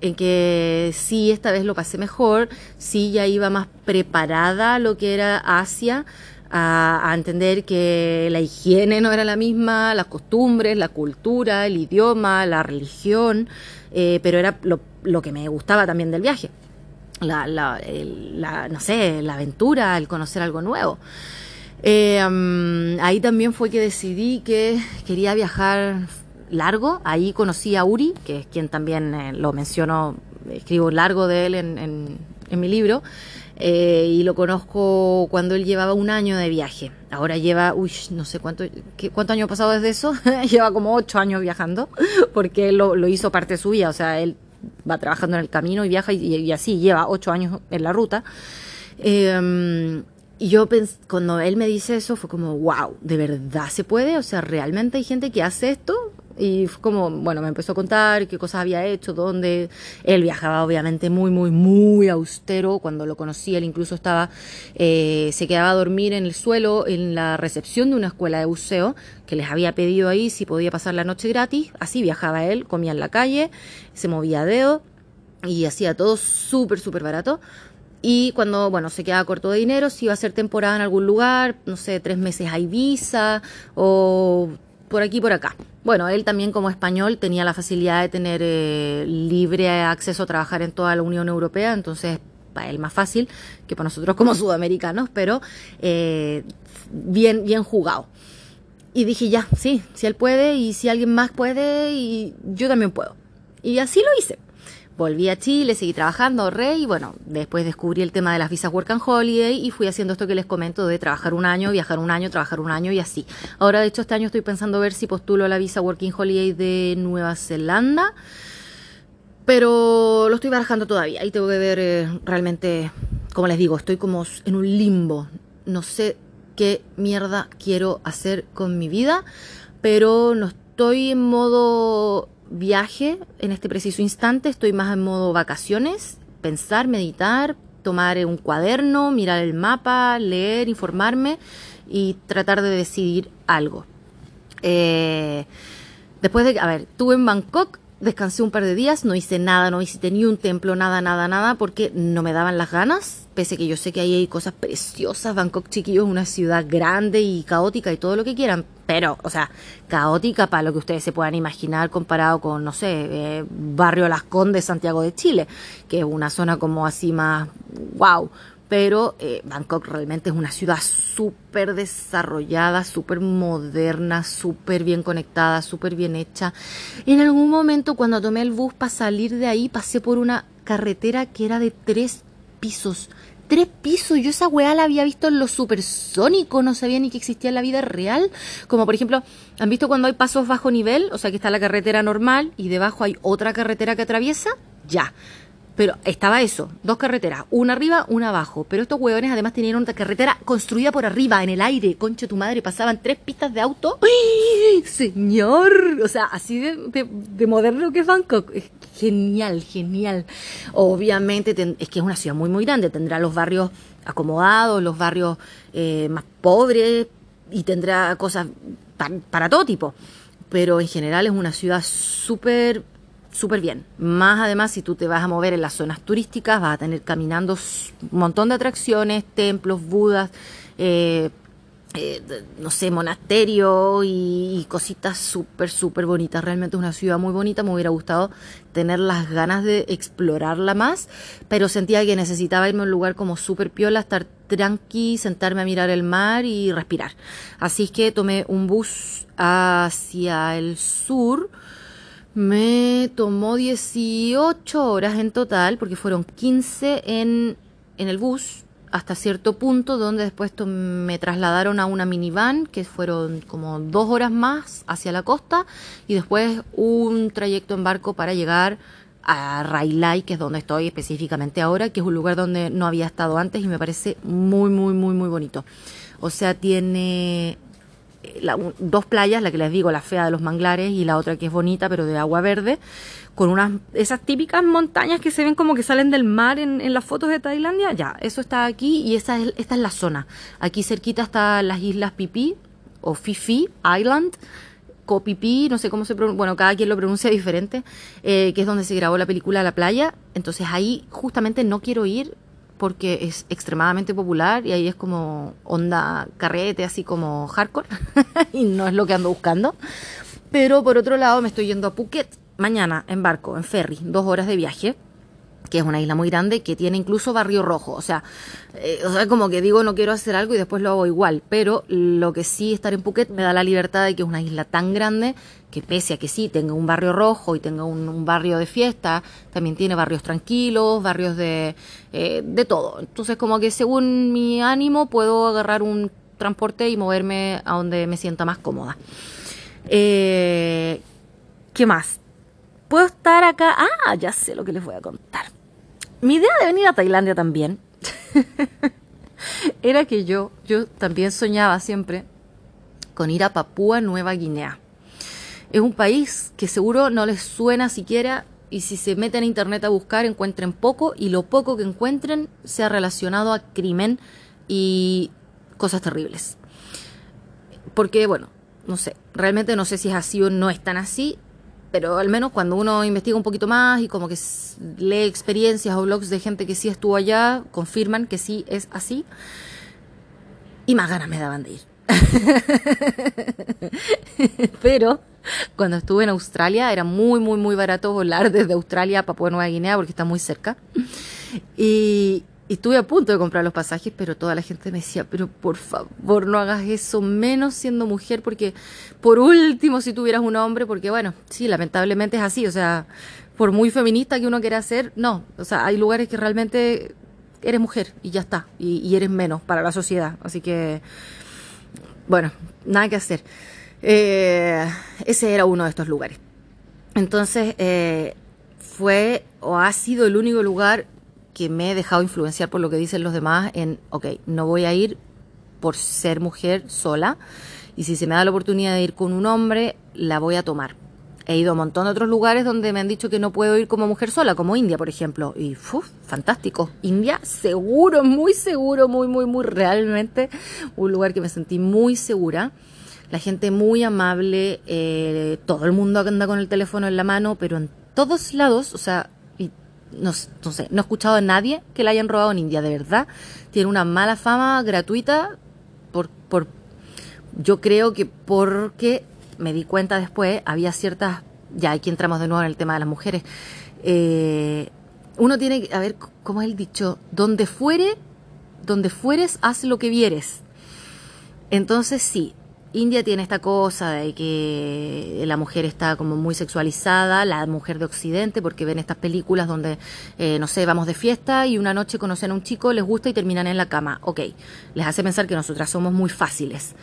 en que sí, esta vez lo pasé mejor, sí ya iba más preparada a lo que era Asia, a, entender que la higiene no era la misma, las costumbres, la cultura, el idioma, la religión, eh, pero era lo, que me gustaba también del viaje. La, la, la, no sé, la aventura, el conocer algo nuevo. Eh, ahí también fue que decidí que quería viajar largo. Ahí conocí a Uri, que es quien también eh, lo menciono, escribo largo de él en, en, mi libro. Eh, y lo conozco cuando él llevaba un año de viaje. Ahora lleva, uy, no sé cuánto, ¿qué, cuánto año ha pasado desde eso. lleva como ocho años viajando, porque lo, lo, hizo parte suya. O sea, él va trabajando en el camino y viaja y, así lleva ocho años en la ruta. Eh, y yo cuando él me dice eso fue como, wow, ¿de verdad se puede? O sea, ¿realmente hay gente que hace esto? Y fue como, bueno, me empezó a contar qué cosas había hecho, dónde él viajaba obviamente muy, muy, muy austero. Cuando lo conocí, él incluso estaba, eh, se quedaba a dormir en el suelo en la recepción de una escuela de buceo que les había pedido ahí si podía pasar la noche gratis. Así viajaba él, comía en la calle, se movía a dedo y hacía todo súper, súper barato. Y cuando, bueno, se quedaba corto de dinero, si iba a ser temporada en algún lugar, no sé, tres meses a Ibiza o por aquí por acá. Bueno, él también como español tenía la facilidad de tener eh, libre acceso a trabajar en toda la Unión Europea, entonces para él más fácil que para nosotros como sudamericanos, pero eh, bien, bien jugado. Y dije, ya, sí, si él puede y si alguien más puede, y yo también puedo. Y así lo hice volví a Chile, seguí trabajando, ahorré y bueno, después descubrí el tema de las visas Work and Holiday y fui haciendo esto que les comento de trabajar un año, viajar un año, trabajar un año y así. Ahora, de hecho, este año estoy pensando ver si postulo la visa Working Holiday de Nueva Zelanda, pero lo estoy barajando todavía y tengo que ver eh, realmente, como les digo, estoy como en un limbo. No sé qué mierda quiero hacer con mi vida, pero no estoy en modo viaje en este preciso instante, estoy más en modo vacaciones, pensar, meditar, tomar un cuaderno, mirar el mapa, leer, informarme y tratar de decidir algo. Eh, después de, a ver, estuve en Bangkok descansé un par de días, no hice nada, no visité ni un templo, nada, nada, nada, porque no me daban las ganas, pese que yo sé que ahí hay cosas preciosas. Bangkok, chiquillos, es una ciudad grande y caótica y todo lo que quieran, pero, o sea, caótica para lo que ustedes se puedan imaginar comparado con, no sé, eh, Barrio Las Condes, Santiago de Chile, que es una zona como así más, wow pero eh, Bangkok realmente es una ciudad súper desarrollada, súper moderna, súper bien conectada, súper bien hecha. En algún momento cuando tomé el bus para salir de ahí pasé por una carretera que era de tres pisos. Tres pisos, yo esa weá la había visto en los supersónicos, no sabía ni que existía en la vida real. Como por ejemplo, ¿han visto cuando hay pasos bajo nivel? O sea que está la carretera normal y debajo hay otra carretera que atraviesa. Ya. Pero estaba eso, dos carreteras, una arriba, una abajo. Pero estos hueones además tenían una carretera construida por arriba, en el aire. Concha tu madre, pasaban tres pistas de auto. ¡Ay, señor! O sea, así de, moderno que es Bangkok. Es genial, genial. Obviamente es que es una ciudad muy, muy grande. Tendrá los barrios acomodados, los barrios eh, más pobres y tendrá cosas para todo tipo. Pero en general es una ciudad súper súper bien. Más además, si tú te vas a mover en las zonas turísticas, vas a tener caminando un montón de atracciones, templos, budas, eh, eh, no sé, monasterio y, cositas súper, súper bonitas. Realmente es una ciudad muy bonita. Me hubiera gustado tener las ganas de explorarla más, pero sentía que necesitaba irme a un lugar como súper piola, estar tranqui, sentarme a mirar el mar y respirar. Así que tomé un bus hacia el sur me tomó 18 horas en total, porque fueron 15 en, en el bus hasta cierto punto, donde después me trasladaron a una minivan, que fueron como dos horas más hacia la costa, y después un trayecto en barco para llegar a Railay, que es donde estoy específicamente ahora, que es un lugar donde no había estado antes y me parece muy, muy, muy, muy bonito. O sea, tiene dos playas, la que les digo, la fea de los manglares y la otra que es bonita pero de agua verde, con unas esas típicas montañas que se ven como que salen del mar en, las fotos de Tailandia, ya, eso está aquí y esa es, esta es la zona. Aquí cerquita están las islas Pipi o Fifi Island, Copipi, no sé cómo se pronuncia, bueno, cada quien lo pronuncia diferente, eh, que es donde se grabó la película La Playa. Entonces ahí justamente no quiero ir porque es extremadamente popular y ahí es como onda carrete, así como hardcore, y no es lo que ando buscando. Pero por otro lado me estoy yendo a Phuket mañana en barco, en ferry, dos horas de viaje que es una isla muy grande, que tiene incluso barrio rojo. O sea, eh, o sea, como que digo, no quiero hacer algo y después lo hago igual. Pero lo que sí estar en Phuket me da la libertad de que es una isla tan grande que pese a que sí tenga un barrio rojo y tenga un, barrio de fiesta, también tiene barrios tranquilos, barrios de, eh, de todo. Entonces, como que según mi ánimo puedo agarrar un transporte y moverme a donde me sienta más cómoda. Eh, ¿Qué más? Puedo estar acá. Ah, ya sé lo que les voy a contar. Mi idea de venir a Tailandia también era que yo, yo también soñaba siempre con ir a Papúa Nueva Guinea. Es un país que seguro no les suena siquiera y si se meten a internet a buscar encuentren poco y lo poco que encuentren sea relacionado a crimen y cosas terribles. Porque bueno, no sé, realmente no sé si es así o no es tan así, pero al menos cuando uno investiga un poquito más y como que lee experiencias o blogs de gente que sí estuvo allá, confirman que sí es así. Y más ganas me daban de ir. pero cuando estuve en Australia era muy, muy, muy barato volar desde Australia a Papua Nueva Guinea porque está muy cerca. Y, y estuve a punto de comprar los pasajes, pero toda la gente me decía, pero por favor no hagas eso, menos siendo mujer, porque por último si tuvieras un hombre, porque bueno, sí, lamentablemente es así, o sea, por muy feminista que uno quiera ser, no, o sea, hay lugares que realmente eres mujer y ya está, y, eres menos para la sociedad, así que, bueno, nada que hacer. Eh, ese era uno de estos lugares. Entonces, eh, fue o ha sido el único lugar que me he dejado influenciar por lo que dicen los demás en, ok, no voy a ir por ser mujer sola y si se me da la oportunidad de ir con un hombre, la voy a tomar. He ido a un montón de otros lugares donde me han dicho que no puedo ir como mujer sola, como India, por ejemplo. Y, uf, fantástico. India, seguro, muy seguro, muy, muy, muy, realmente un lugar que me sentí muy segura. la gente muy amable, eh, todo el mundo anda con el teléfono en la mano, pero en todos lados, o sea, no, sé, no he escuchado a nadie que la hayan robado en India, de verdad. Tiene una mala fama gratuita por, por yo creo que porque me di cuenta después, había ciertas, ya aquí entramos de nuevo en el tema de las mujeres, eh, uno tiene que, a ver, ¿cómo es el dicho? Donde fuere, donde fueres, haz lo que vieres. Entonces sí, India tiene esta cosa de que la mujer está como muy sexualizada, la mujer de Occidente, porque ven estas películas donde, eh, no sé, vamos de fiesta y una noche conocen a un chico, les gusta y terminan en la cama. Ok, les hace pensar que nosotras somos muy fáciles,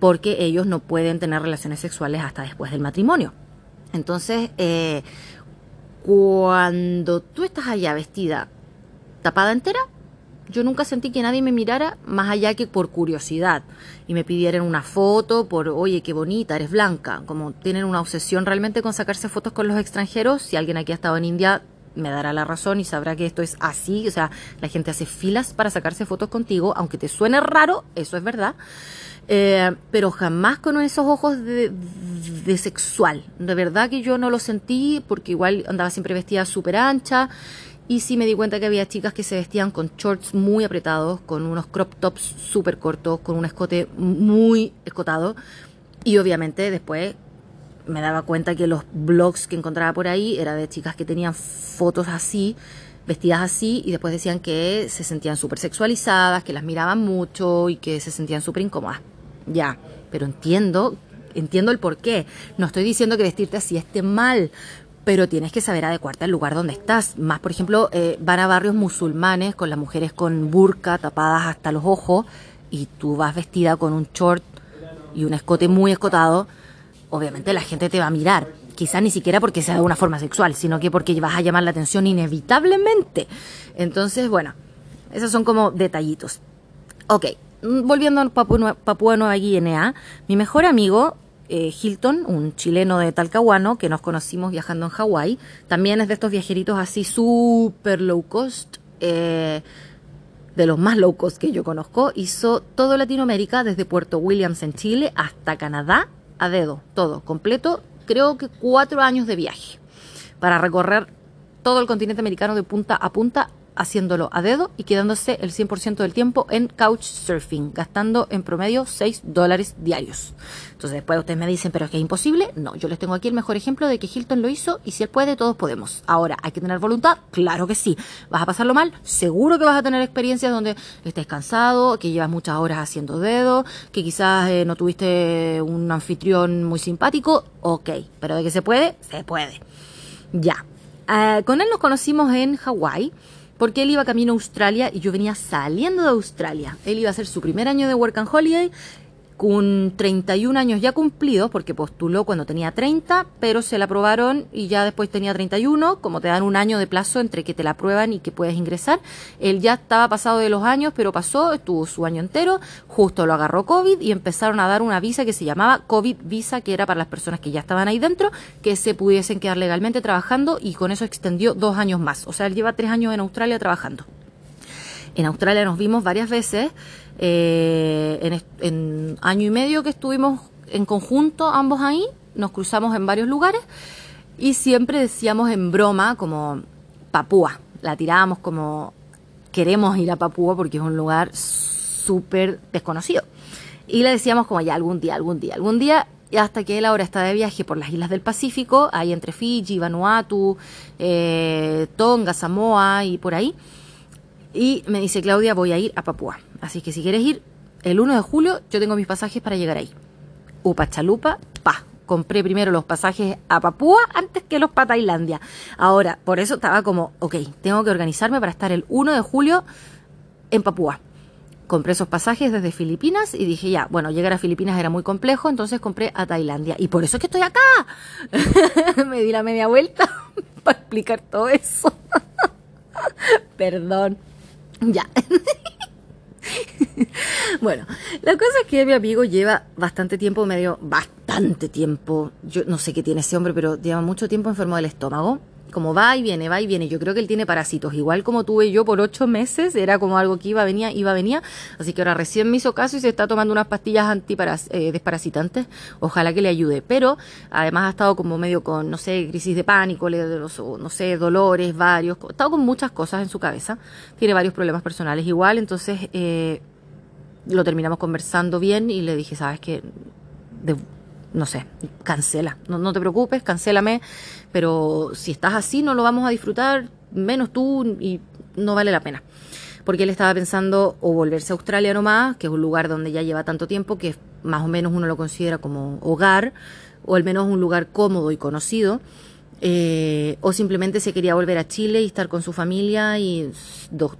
porque ellos no pueden tener relaciones sexuales hasta después del matrimonio. Entonces, eh, cuando tú estás allá vestida tapada entera, yo nunca sentí que nadie me mirara más allá que por curiosidad. Y me pidieran una foto por, oye, qué bonita, eres blanca. Como tienen una obsesión realmente con sacarse fotos con los extranjeros, si alguien aquí ha estado en India me dará la razón y sabrá que esto es así, o sea, la gente hace filas para sacarse fotos contigo, aunque te suene raro, eso es verdad, eh, pero jamás con esos ojos de, de, sexual, de verdad que yo no lo sentí porque igual andaba siempre vestida súper ancha y sí me di cuenta que había chicas que se vestían con shorts muy apretados, con unos crop tops súper cortos, con un escote muy escotado. Y obviamente después me daba cuenta que los blogs que encontraba por ahí era de chicas que tenían fotos así, vestidas así, y después decían que se sentían súper sexualizadas, que las miraban mucho y que se sentían súper incómodas. Ya, pero entiendo, entiendo el por qué. No estoy diciendo que vestirte así esté mal, pero tienes que saber adecuarte al lugar donde estás. Más, por ejemplo, eh, van a barrios musulmanes con las mujeres con burka tapadas hasta los ojos y tú vas vestida con un short y un escote muy escotado, obviamente la gente te va a mirar. Quizás ni siquiera porque sea de una forma sexual, sino que porque vas a llamar la atención inevitablemente. Entonces, bueno, esos son como detallitos. Ok, mm, volviendo a Papúa Nueva Guinea, mi mejor amigo eh, Hilton, un chileno de Talcahuano, que nos conocimos viajando en Hawái. También es de estos viajeritos así súper low cost, eh, de los más low cost que yo conozco. Hizo todo Latinoamérica, desde Puerto Williams en Chile hasta Canadá, a dedo, todo, completo. Creo que cuatro años de viaje para recorrer todo el continente americano de punta a punta haciéndolo a dedo y quedándose el 100% del tiempo en couchsurfing, gastando en promedio 6 dólares diarios. Entonces después ustedes me dicen, pero es que es imposible. No, yo les tengo aquí el mejor ejemplo de que Hilton lo hizo y si él puede, todos podemos. Ahora, ¿hay que tener voluntad? Claro que sí. ¿Vas a pasarlo mal? Seguro que vas a tener experiencias donde estés cansado, que llevas muchas horas haciendo dedo, que quizás eh, no tuviste un anfitrión muy simpático. Ok, pero de que se puede, se puede. Ya. Eh, con él nos conocimos en Hawái porque él iba camino a Australia y yo venía saliendo de Australia. Él iba a hacer su primer año de Work and Holiday con 31 años ya cumplidos, porque postuló cuando tenía 30, pero se la aprobaron y ya después tenía 31, como te dan un año de plazo entre que te la aprueban y que puedes ingresar. Él ya estaba pasado de los años, pero pasó, estuvo su año entero, justo lo agarró COVID y empezaron a dar una visa que se llamaba COVID Visa, que era para las personas que ya estaban ahí dentro, que se pudiesen quedar legalmente trabajando y con eso extendió dos años más. O sea, él lleva tres años en Australia trabajando. En Australia nos vimos varias veces eh, en, año y medio que estuvimos en conjunto ambos ahí, nos cruzamos en varios lugares y siempre decíamos en broma como Papúa, la tirábamos como queremos ir a Papúa porque es un lugar súper desconocido. Y le decíamos como ya algún día, algún día, algún día, hasta que él ahora está de viaje por las islas del Pacífico, ahí entre Fiji, Vanuatu, eh, Tonga, Samoa y por ahí. Y me dice, Claudia, voy a ir a Papúa. Así que si quieres ir, el 1 de julio yo tengo mis pasajes para llegar ahí. Upa chalupa, pa. Compré primero los pasajes a Papúa antes que los para Tailandia. Ahora, por eso estaba como, ok, tengo que organizarme para estar el 1 de julio en Papúa. Compré esos pasajes desde Filipinas y dije, ya, bueno, llegar a Filipinas era muy complejo, entonces compré a Tailandia. Y por eso es que estoy acá. Me di la media vuelta para explicar todo eso. Perdón. Ya. bueno, la cosa es que mi amigo lleva bastante tiempo, medio bastante tiempo. Yo no sé qué tiene ese hombre, pero lleva mucho tiempo enfermo del estómago. Como va y viene, va y viene. Yo creo que él tiene parásitos, igual como tuve yo por ocho meses, era como algo que iba, venía, iba, venía. Así que ahora recién me hizo caso y se está tomando unas pastillas antiparas, eh, desparasitantes. Ojalá que le ayude. Pero además ha estado como medio con, no sé, crisis de pánico, no sé, dolores, varios. Ha estado con muchas cosas en su cabeza. Tiene varios problemas personales igual, entonces eh, lo terminamos conversando bien y le dije, sabes que no sé, cancela, no, no te preocupes, cancélame, pero si estás así no lo vamos a disfrutar, menos tú y no vale la pena. Porque él estaba pensando o volverse a Australia nomás, que es un lugar donde ya lleva tanto tiempo, que más o menos uno lo considera como hogar, o al menos un lugar cómodo y conocido, eh, o simplemente se quería volver a Chile y estar con su familia y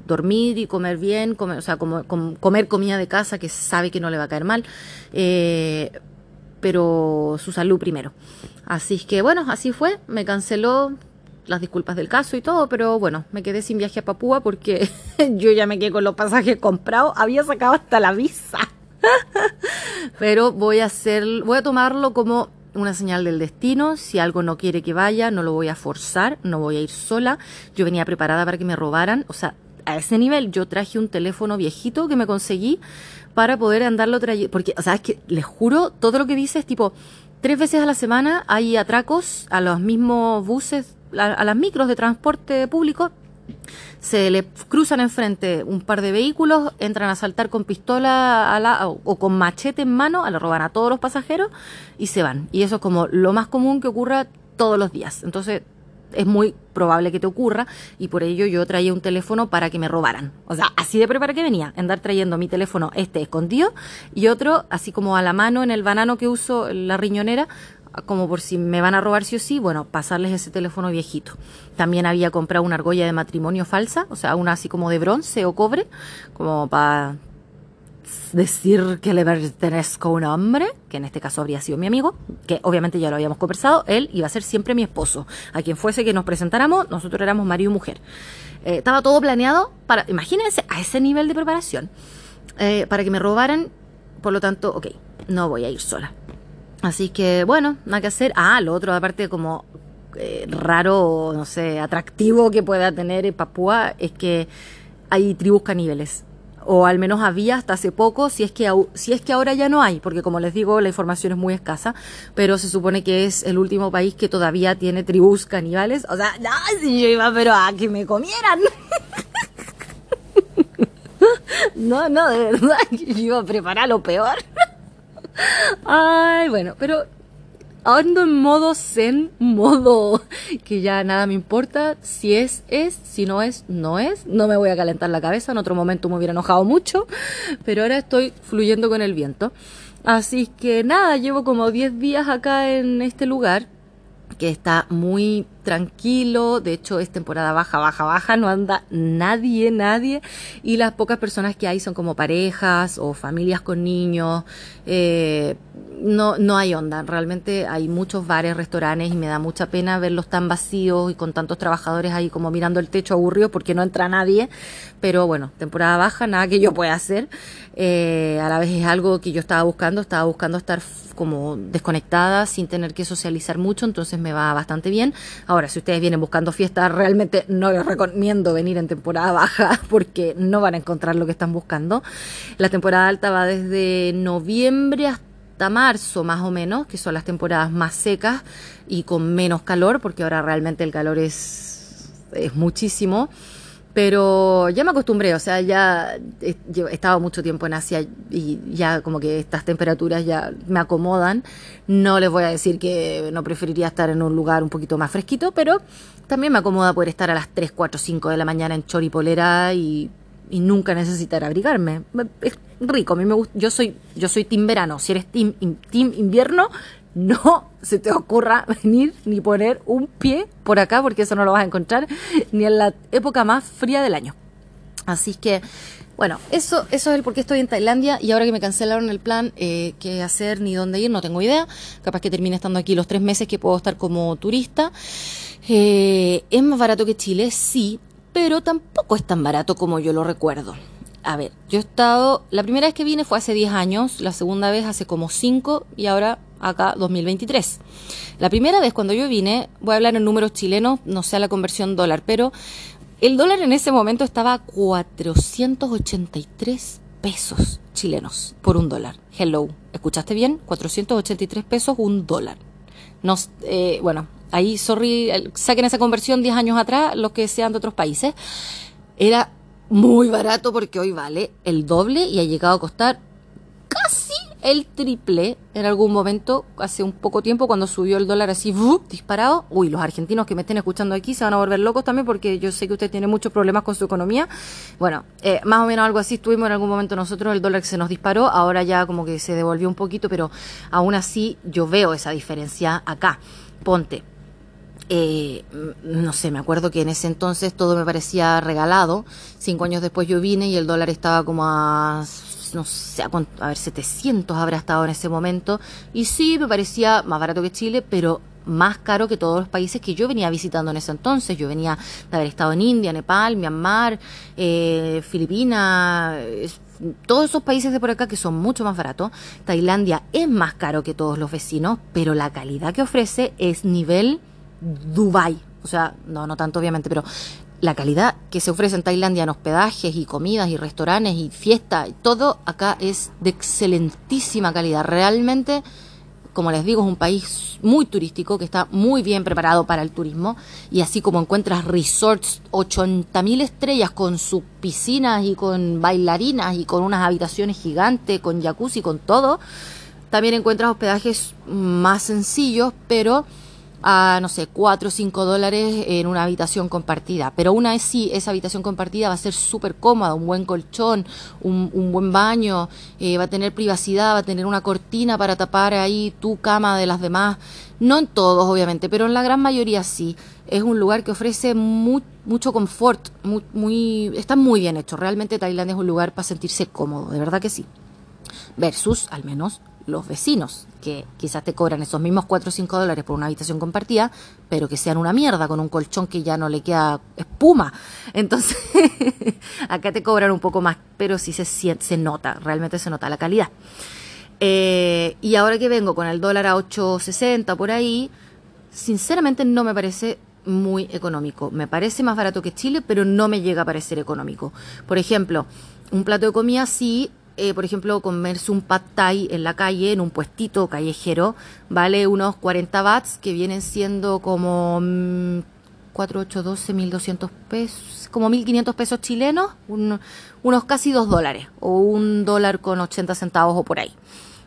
dormir y comer bien, comer, o sea, como, comer comida de casa que sabe que no le va a caer mal. Eh, pero su salud primero. Así que bueno, así fue, me canceló las disculpas del caso y todo, pero bueno, me quedé sin viaje a Papúa porque yo ya me quedé con los pasajes comprados, había sacado hasta la visa. pero voy a hacer, voy a tomarlo como una señal del destino, si algo no quiere que vaya, no lo voy a forzar, no voy a ir sola. Yo venía preparada para que me robaran, o sea, a ese nivel yo traje un teléfono viejito que me conseguí para poder andarlo trayendo. Porque, o sea, es que les juro, todo lo que dice es tipo, tres veces a la semana hay atracos a los mismos buses, a, las micros de transporte público. Se le cruzan enfrente un par de vehículos, entran a saltar con pistola a la, o, con machete en mano, a lo roban a todos los pasajeros y se van. Y eso es como lo más común que ocurra todos los días. Entonces, es muy probable que te ocurra y por ello yo traía un teléfono para que me robaran. O sea, así de prepara que venía, andar trayendo mi teléfono este escondido y otro así como a la mano en el banano que uso, la riñonera, como por si me van a robar sí o sí, bueno, pasarles ese teléfono viejito. También había comprado una argolla de matrimonio falsa, o sea, una así como de bronce o cobre, como para decir que le pertenezco a un hombre, que en este caso habría sido mi amigo, que obviamente ya lo habíamos conversado, él iba a ser siempre mi esposo. A quien fuese que nos presentáramos, nosotros éramos marido y mujer. Eh, estaba todo planeado para, imagínense, a ese nivel de preparación, eh, para que me robaran, por lo tanto, ok, no voy a ir sola. Así que, bueno, nada que hacer. Ah, lo otro, aparte como eh, raro, no sé, atractivo que pueda tener Papúa, es que hay tribus caníbales o al menos había hasta hace poco, si es que si es que ahora ya no hay, porque como les digo, la información es muy escasa, pero se supone que es el último país que todavía tiene tribus caníbales, o sea, no, si yo iba pero a que me comieran. no, no, de verdad, yo iba a preparar lo peor. Ay, bueno, pero ando en modo zen, modo que ya nada me importa. Si es, es. Si no es, no es. No me voy a calentar la cabeza. En otro momento me hubiera enojado mucho. Pero ahora estoy fluyendo con el viento. Así que nada, llevo como 10 días acá en este lugar que está muy tranquilo, de hecho es temporada baja, baja, baja, no anda nadie, nadie, y las pocas personas que hay son como parejas o familias con niños, eh, no, no hay onda, realmente hay muchos bares, restaurantes y me da mucha pena verlos tan vacíos y con tantos trabajadores ahí como mirando el techo aburridos porque no entra nadie, pero bueno, temporada baja, nada que yo pueda hacer, eh, a la vez es algo que yo estaba buscando, estaba buscando estar como desconectada sin tener que socializar mucho, entonces me va bastante bien. Ahora, si ustedes vienen buscando fiestas, realmente no les recomiendo venir en temporada baja porque no van a encontrar lo que están buscando. La temporada alta va desde noviembre hasta marzo más o menos, que son las temporadas más secas y con menos calor, porque ahora realmente el calor es, es muchísimo. Pero ya me acostumbré, o sea, ya he, estado mucho tiempo en Asia y ya como que estas temperaturas ya me acomodan. No les voy a decir que no preferiría estar en un lugar un poquito más fresquito, pero también me acomoda poder estar a las 3, 4, 5 de la mañana en choripolera y, y nunca necesitar abrigarme. Es rico, a mí me gusta, yo soy, yo soy team verano, si eres team, team invierno, no se te ocurra venir ni poner un pie por acá porque eso no lo vas a encontrar ni en la época más fría del año. Así que, bueno, eso, eso es el por qué estoy en Tailandia y ahora que me cancelaron el plan, eh, qué hacer ni dónde ir, no tengo idea. Capaz que termine estando aquí los tres meses que puedo estar como turista. Eh, ¿Es más barato que Chile? Sí, pero tampoco es tan barato como yo lo recuerdo. A ver, yo he estado, la primera vez que vine fue hace 10 años, la segunda vez hace como 5 y ahora acá 2023. La primera vez cuando yo vine, voy a hablar en números chilenos, no sé la conversión dólar, pero el dólar en ese momento estaba a 483 pesos chilenos por un dólar. Hello, ¿escuchaste bien? 483 pesos un dólar. Nos, eh, bueno, ahí, sorry, saquen esa conversión 10 años atrás, los que sean de otros países. Era muy barato porque hoy vale el doble y ha llegado a costar casi el triple en algún momento, hace un poco tiempo, cuando subió el dólar así, disparado. Uy, los argentinos que me estén escuchando aquí se van a volver locos también porque yo sé que usted tiene muchos problemas con su economía. Bueno, eh, más o menos algo así estuvimos en algún momento nosotros, el dólar se nos disparó, ahora ya como que se devolvió un poquito, pero aún así yo veo esa diferencia acá. Ponte, eh, no sé, me acuerdo que en ese entonces todo me parecía regalado. Cinco años después yo vine y el dólar estaba como a, no sé, a, ver, 700 habrá estado en ese momento. Y sí, me parecía más barato que Chile, pero más caro que todos los países que yo venía visitando en ese entonces. Yo venía de haber estado en India, Nepal, Myanmar, eh, Filipinas, todos esos países de por acá que son mucho más baratos. Tailandia es más caro que todos los vecinos, pero la calidad que ofrece es nivel Dubai. O sea, no, no tanto obviamente, pero la calidad que se ofrece en Tailandia en hospedajes y comidas y restaurantes y fiesta, todo acá es de excelentísima calidad. Realmente, como les digo, es un país muy turístico que está muy bien preparado para el turismo y así como encuentras resorts 80.000 estrellas con sus piscinas y con bailarinas y con unas habitaciones gigantes, con jacuzzi, con todo, también encuentras hospedajes más sencillos, pero a, no sé, 4 o 5 dólares en una habitación compartida. Pero una vez sí, esa habitación compartida va a ser súper cómoda, un buen colchón, un, un buen baño, eh, va a tener privacidad, va a tener una cortina para tapar ahí tu cama de las demás. No en todos, obviamente, pero en la gran mayoría sí. Es un lugar que ofrece mucho confort, muy, está muy bien hecho. Realmente Tailandia es un lugar para sentirse cómodo, de verdad que sí. Versus, al menos, los vecinos, que quizás te cobran esos mismos 4 o 5 dólares por una habitación compartida, pero que sean una mierda, con un colchón que ya no le queda espuma. Entonces, acá te cobran un poco más, pero sí se, se nota, realmente se nota la calidad. Eh, y ahora que vengo con el dólar a 8.60 por ahí, sinceramente no me parece muy económico. Me parece más barato que Chile, pero no me llega a parecer económico. Por ejemplo, un plato de comida sí eh, por ejemplo, comerse un pad thai en la calle, en un puestito callejero, vale unos 40 bahts, que vienen siendo como 4, 1200 pesos, como 1500 pesos chilenos, unos casi 2 dólares, o un dólar con 80 centavos o por ahí.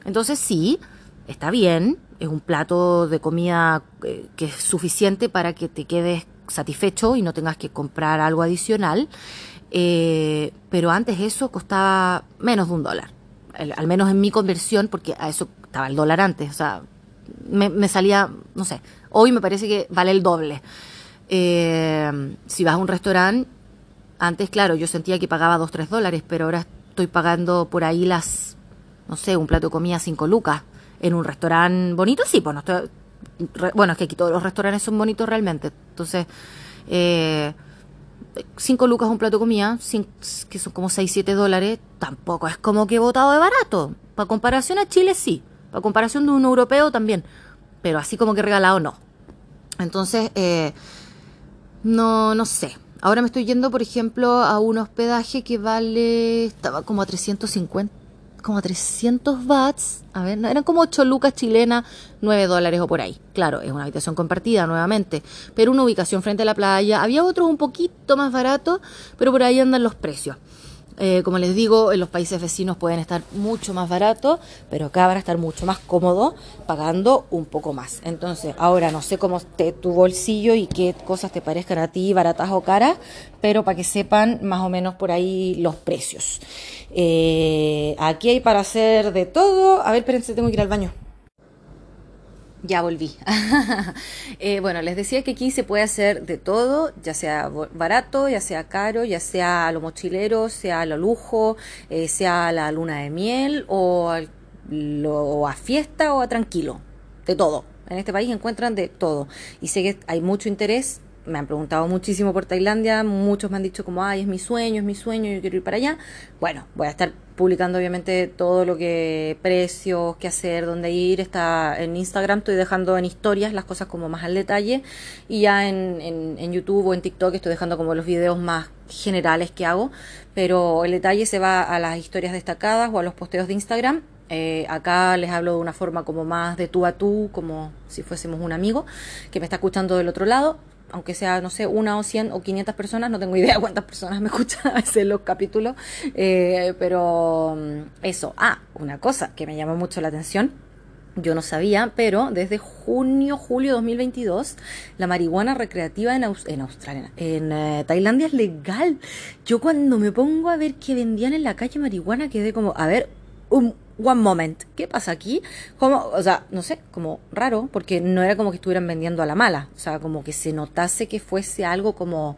Entonces sí, está bien, es un plato de comida eh, que es suficiente para que te quedes satisfecho y no tengas que comprar algo adicional. Eh, pero antes eso costaba menos de un dólar, al menos en mi conversión, porque a eso estaba el dólar antes, o sea, me, salía, no sé, hoy me parece que vale el doble. Eh, si vas a un restaurante, antes, claro, yo sentía que pagaba 2, 3 dólares, pero ahora estoy pagando por ahí las, no sé, un plato de comida 5 lucas. En un restaurante bonito, sí, pues estoy, bueno, es que aquí todos los restaurantes son bonitos realmente. Entonces, eh, 5 lucas un plato de comida, que son como 6, 7 dólares, tampoco es como que he votado de barato. Para comparación a Chile sí, para comparación de un europeo también, pero así como que regalado no. Entonces, eh, no, no sé. Ahora me estoy yendo, por ejemplo, a un hospedaje que vale, estaba como a 350 como 300 watts, a ver, eran como 8 lucas chilenas, 9 dólares o por ahí. Claro, es una habitación compartida nuevamente, pero una ubicación frente a la playa. Había otros un poquito más baratos, pero por ahí andan los precios. Eh, como les digo, en los países vecinos pueden estar mucho más baratos, pero acá van a estar mucho más cómodo pagando un poco más. Entonces, ahora no sé cómo esté tu bolsillo y qué cosas te parezcan a ti, baratas o caras, pero para que sepan más o menos por ahí los precios. Eh, aquí hay para hacer de todo. A ver, espérense, tengo que ir al baño. Ya volví. Eh, bueno, les decía que aquí se puede hacer de todo, ya sea barato, ya sea caro, ya sea a lo mochilero, sea a lo lujo, eh, sea a la luna de miel o, a fiesta o a tranquilo. De todo. En este país encuentran de todo. Y sé que hay mucho interés. Me han preguntado muchísimo por Tailandia. Muchos me han dicho como, ay, es mi sueño, es mi sueño, yo quiero ir para allá. Bueno, voy a estar publicando obviamente todo lo que precios, qué hacer, dónde ir. Está en Instagram, estoy dejando en historias las cosas como más al detalle. Y ya en, en, en YouTube o en TikTok estoy dejando como los videos más generales que hago, pero el detalle se va a las historias destacadas o a los posteos de Instagram. Eh, acá les hablo de una forma como más de tú a tú, como si fuésemos un amigo que me está escuchando del otro lado, aunque sea, no sé, una o cien o quinientas personas, no tengo idea cuántas personas me escuchan a los capítulos, eh, pero mm, eso, ah, una cosa que me llamó mucho la atención, yo no sabía, pero desde junio, julio de 2022, la marihuana recreativa en, en Australia, en eh, Tailandia es legal. Yo cuando me pongo a ver que vendían en la calle marihuana quedé como, a ver, un, one moment, ¿qué pasa aquí? Como, o sea, no sé, como raro, porque no era como que estuvieran vendiendo a la mala, o sea, como que se notase que fuese algo como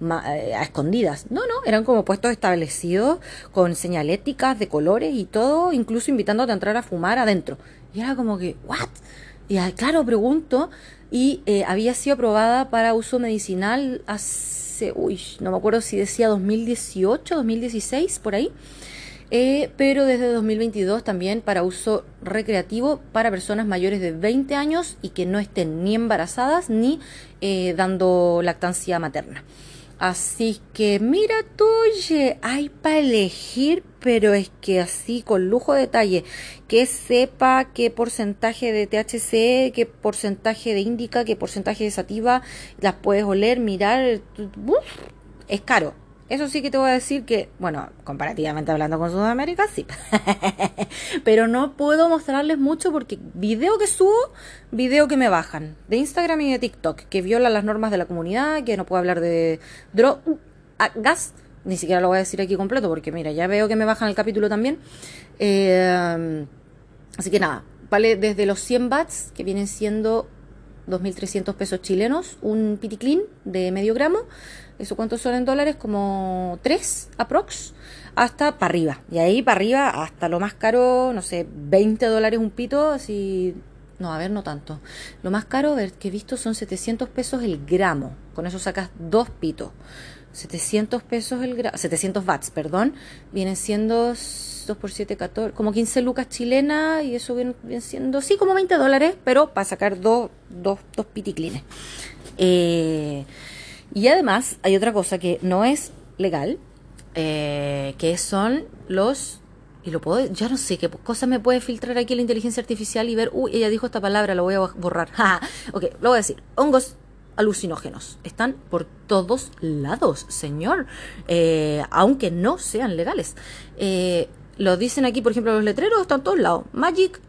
eh, a escondidas. No, no, eran como puestos establecidos con señaléticas de colores y todo, incluso invitándote a entrar a fumar adentro. Y era como que, ¿what? Y claro, pregunto, y eh, había sido aprobada para uso medicinal hace, uy, no me acuerdo si decía 2018, 2016, por ahí. Eh, pero desde 2022 también para uso recreativo para personas mayores de 20 años y que no estén ni embarazadas ni eh, dando lactancia materna. Así que mira tú, oye, hay para elegir, pero es que así con lujo de detalle, que sepa qué porcentaje de THC, qué porcentaje de indica, qué porcentaje de sativa, las puedes oler, mirar, es caro eso sí que te voy a decir que, bueno, comparativamente hablando con Sudamérica, sí. Pero no puedo mostrarles mucho porque video que subo, video que me bajan. De Instagram y de TikTok, que violan las normas de la comunidad, que no puedo hablar de drogas, uh, gas. Ni siquiera lo voy a decir aquí completo porque, mira, ya veo que me bajan el capítulo también. Eh, así que nada, vale desde los 100 bats, que vienen siendo 2.300 pesos chilenos, un piticlin de medio gramo, ¿eso cuántos son en dólares? Como 3 aprox, hasta para arriba. Y ahí para arriba hasta lo más caro, no sé, 20 dólares un pito, así... No, a ver, no tanto. Lo más caro que he visto son 700 pesos el gramo. Con eso sacas dos pitos. 700 pesos el gramo, 700 watts, perdón. Vienen siendo 2 por 7, 14, como 15 lucas chilenas y eso viene, siendo, sí, como 20 dólares, pero para sacar dos, dos, dos piticlines. Eh, y además hay otra cosa que no es legal, eh, que son los... Y lo puedo, ya no sé qué cosa me puede filtrar aquí la inteligencia artificial y ver, uy, ella dijo esta palabra, lo voy a borrar. ok, lo voy a decir. Hongos alucinógenos. Están por todos lados, señor, eh, aunque no sean legales. Eh, lo dicen aquí, por ejemplo, los letreros están todos lados. Magic,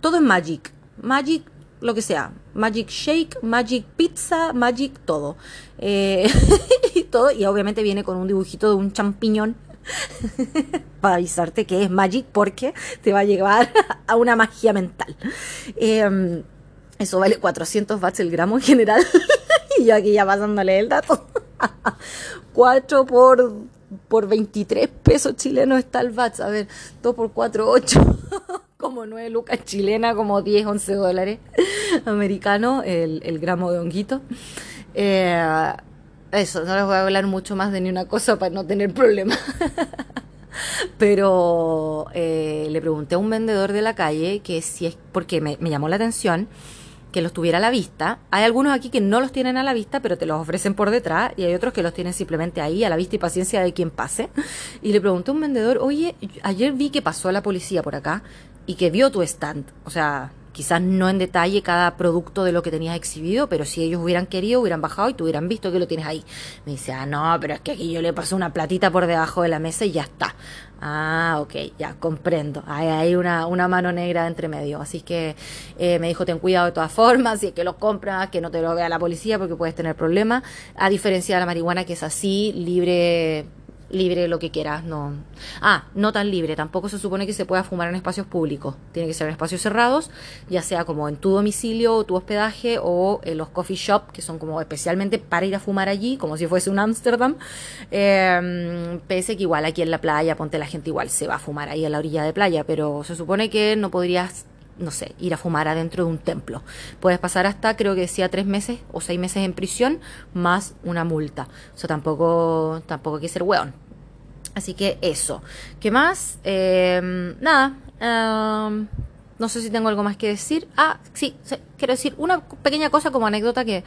todo es Magic. Magic, lo que sea. Magic Shake, Magic Pizza, Magic todo. Eh, y todo. Y obviamente viene con un dibujito de un champiñón. para avisarte que es Magic porque te va a llevar a una magia mental. Eso vale 400 watts el gramo en general. y yo aquí ya pasándole el dato. 4 por por 23 pesos chilenos está el VAT. A ver, 2 por 4, 8. como 9 lucas chilena, como 10, 11 dólares americano el, el gramo de honguito. Eh, eso, no les voy a hablar mucho más de ni una cosa para no tener problemas. Pero eh, le pregunté a un vendedor de la calle que si es, porque me, me llamó la atención, que los tuviera a la vista. Hay algunos aquí que no los tienen a la vista, pero te los ofrecen por detrás, y hay otros que los tienen simplemente ahí, a la vista y paciencia de quien pase. Y le pregunté a un vendedor, oye, ayer vi que pasó a la policía por acá y que vio tu stand. O sea, quizás no en detalle cada producto de lo que tenías exhibido, pero si ellos hubieran querido, hubieran bajado y te hubieran visto que lo tienes ahí. Me dice, ah, no, pero es que aquí yo le paso una platita por debajo de la mesa y ya está. Ah, ok, ya comprendo. Hay, hay una, una mano negra entre medio. Así que eh, me dijo, ten cuidado de todas formas, si es que lo compras, que no te lo vea la policía porque puedes tener problemas. A diferencia de la marihuana que es así, libre libre lo que quieras, no. Ah, no tan libre, tampoco se supone que se pueda fumar en espacios públicos, tiene que ser en espacios cerrados, ya sea como en tu domicilio o tu hospedaje o en los coffee shop, que son como especialmente para ir a fumar allí, como si fuese un Ámsterdam, eh, pese que igual aquí en la playa, ponte la gente igual se va a fumar ahí a la orilla de playa, pero se supone que no podrías no sé, ir a fumar adentro de un templo. Puedes pasar hasta, creo que decía, tres meses o seis meses en prisión, más una multa. O sea, tampoco, tampoco hay que ser weón. Así que eso. ¿Qué más? Em, nada. Em, no sé si tengo algo más que decir. Ah, sí, quiero decir una pequeña cosa como anécdota que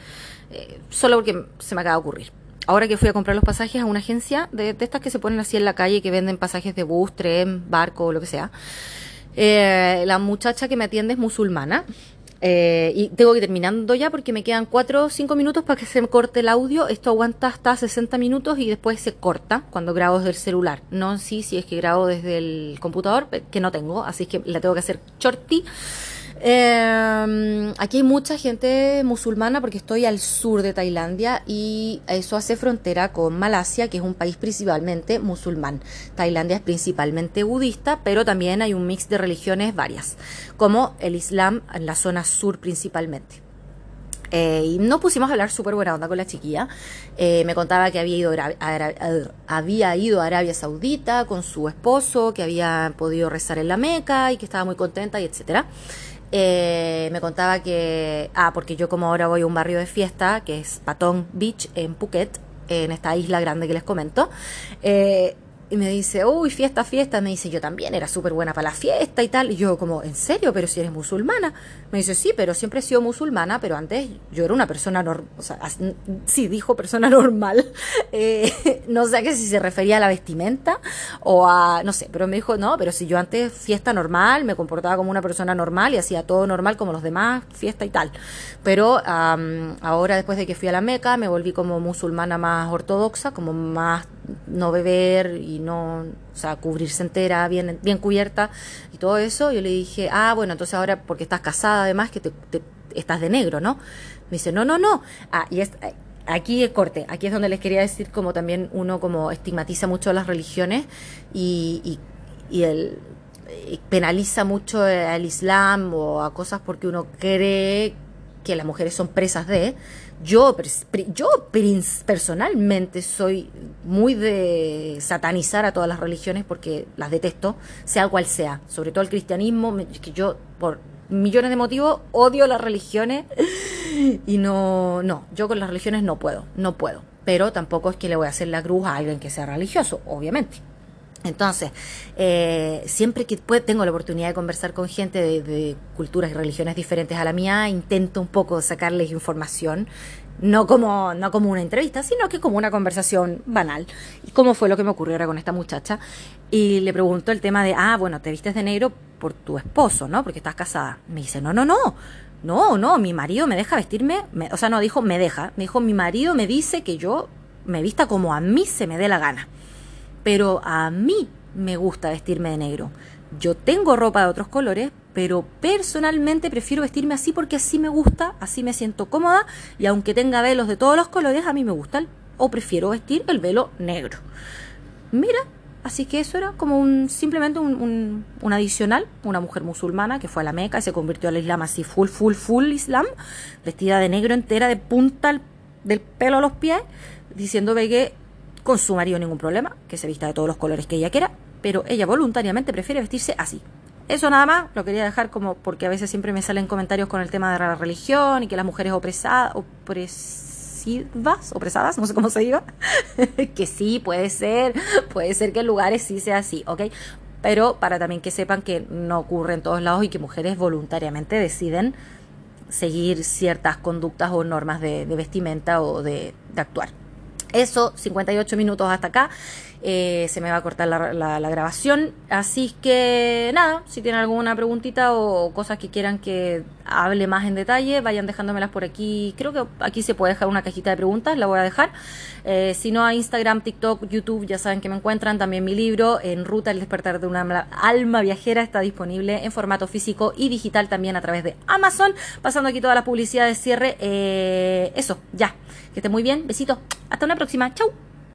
eh, solo porque se me acaba de ocurrir. Ahora que fui a comprar los pasajes a una agencia de, estas que se ponen así en la calle, que venden pasajes de bus, tren, barco, lo que sea, eh, la muchacha que me atiende es musulmana eh, y tengo que ir terminando ya porque me quedan 4 o 5 minutos para que se me corte el audio. Esto aguanta hasta 60 minutos y después se corta cuando grabo desde el celular. No sí, si es que grabo desde el computador, que no tengo, así que la tengo que hacer shorty. Eh, aquí hay mucha gente musulmana porque estoy al sur de Tailandia y eso hace frontera con Malasia, que es un país principalmente musulmán. Tailandia es principalmente budista, pero también hay un mix de religiones varias, como el Islam en la zona sur principalmente. Eh, y nos pusimos a hablar súper buena onda con la chiquilla. Eh, me contaba que había ido, había ido a Arabia Saudita con su esposo, que había podido rezar en la Meca y que estaba muy contenta y etcétera. Eh, me contaba que, ah, porque yo como ahora voy a un barrio de fiesta, que es Patong Beach en Phuket, en esta isla grande que les comento, eh, y me dice, uy, fiesta, fiesta. Me dice, yo también era súper buena para la fiesta y tal. Y yo como, ¿en serio? Pero si eres musulmana. Me dice, sí, pero siempre he sido musulmana, pero antes yo era una persona normal. O sea, sí, dijo persona normal. Eh, no sé que si se refería a la vestimenta o a, no sé, pero me dijo, no, pero si yo antes fiesta normal, me comportaba como una persona normal y hacía todo normal como los demás, fiesta y tal. Pero ahora después de que fui a la Meca, me volví como musulmana más ortodoxa, como más no beber y no, o sea, cubrirse entera, bien, bien cubierta y todo eso. Yo le dije, ah, bueno, entonces ahora porque estás casada además, que te, estás de negro, ¿no? Me dice, no, no, no. Ah, y es, aquí es corte, aquí es donde les quería decir como también uno como estigmatiza mucho las religiones y, y, y el penaliza mucho al Islam o a cosas porque uno cree que las mujeres son presas de. Yo, yo personalmente soy muy de satanizar a todas las religiones porque las detesto, sea cual sea. Sobre todo el cristianismo, que yo por millones de motivos odio las religiones y no, no, yo con las religiones no puedo, no puedo. Pero tampoco es que le voy a hacer la cruz a alguien que sea religioso, obviamente. Entonces, eh, siempre que tengo la oportunidad de conversar con gente de, culturas y religiones diferentes a la mía, intento un poco sacarles información, no como, no como una entrevista, sino que como una conversación banal. ¿Y cómo fue lo que me ocurrió ahora con esta muchacha? Y le pregunto el tema de, ah, bueno, te vistes de negro por tu esposo, ¿no? Porque estás casada. Me dice, no, no, no. No, no, mi marido me deja vestirme, o sea, no, dijo, me deja. Me dijo, mi marido me dice que yo me vista como a mí se me dé la gana pero a mí me gusta vestirme de negro. Yo tengo ropa de otros colores, pero personalmente prefiero vestirme así porque así me gusta, así me siento cómoda y aunque tenga velos de todos los colores, a mí me gusta o prefiero vestir el velo negro. Mira, así que eso era como un simplemente un, un, adicional, una mujer musulmana que fue a la Meca y se convirtió al Islam así full, full, full Islam, vestida de negro entera, de punta del pelo a los pies, diciendo que con su marido ningún problema, que se vista de todos los colores que ella quiera, pero ella voluntariamente prefiere vestirse así. Eso nada más, lo quería dejar como porque a veces siempre me salen comentarios con el tema de la religión y que las mujeres opresadas, opresivas, opresadas, no sé cómo se diga, que sí, puede ser, puede ser que en lugares sí sea así, ¿ok? Pero para también que sepan que no ocurre en todos lados y que mujeres voluntariamente deciden seguir ciertas conductas o normas de, vestimenta o de actuar. Eso, 58 minutos hasta acá. Eh, se me va a cortar la, grabación. Así que nada, si tienen alguna preguntita o cosas que quieran que hable más en detalle, vayan dejándomelas por aquí. Creo que aquí se puede dejar una cajita de preguntas, la voy a dejar. Eh, si no, a Instagram, TikTok, YouTube, ya saben que me encuentran. También mi libro, En Ruta, el despertar de una alma viajera, está disponible en formato físico y digital también a través de Amazon. Pasando aquí toda la publicidad de cierre. Eh, eso, ya. Que esté muy bien. Besitos. Hasta una próxima. Chau.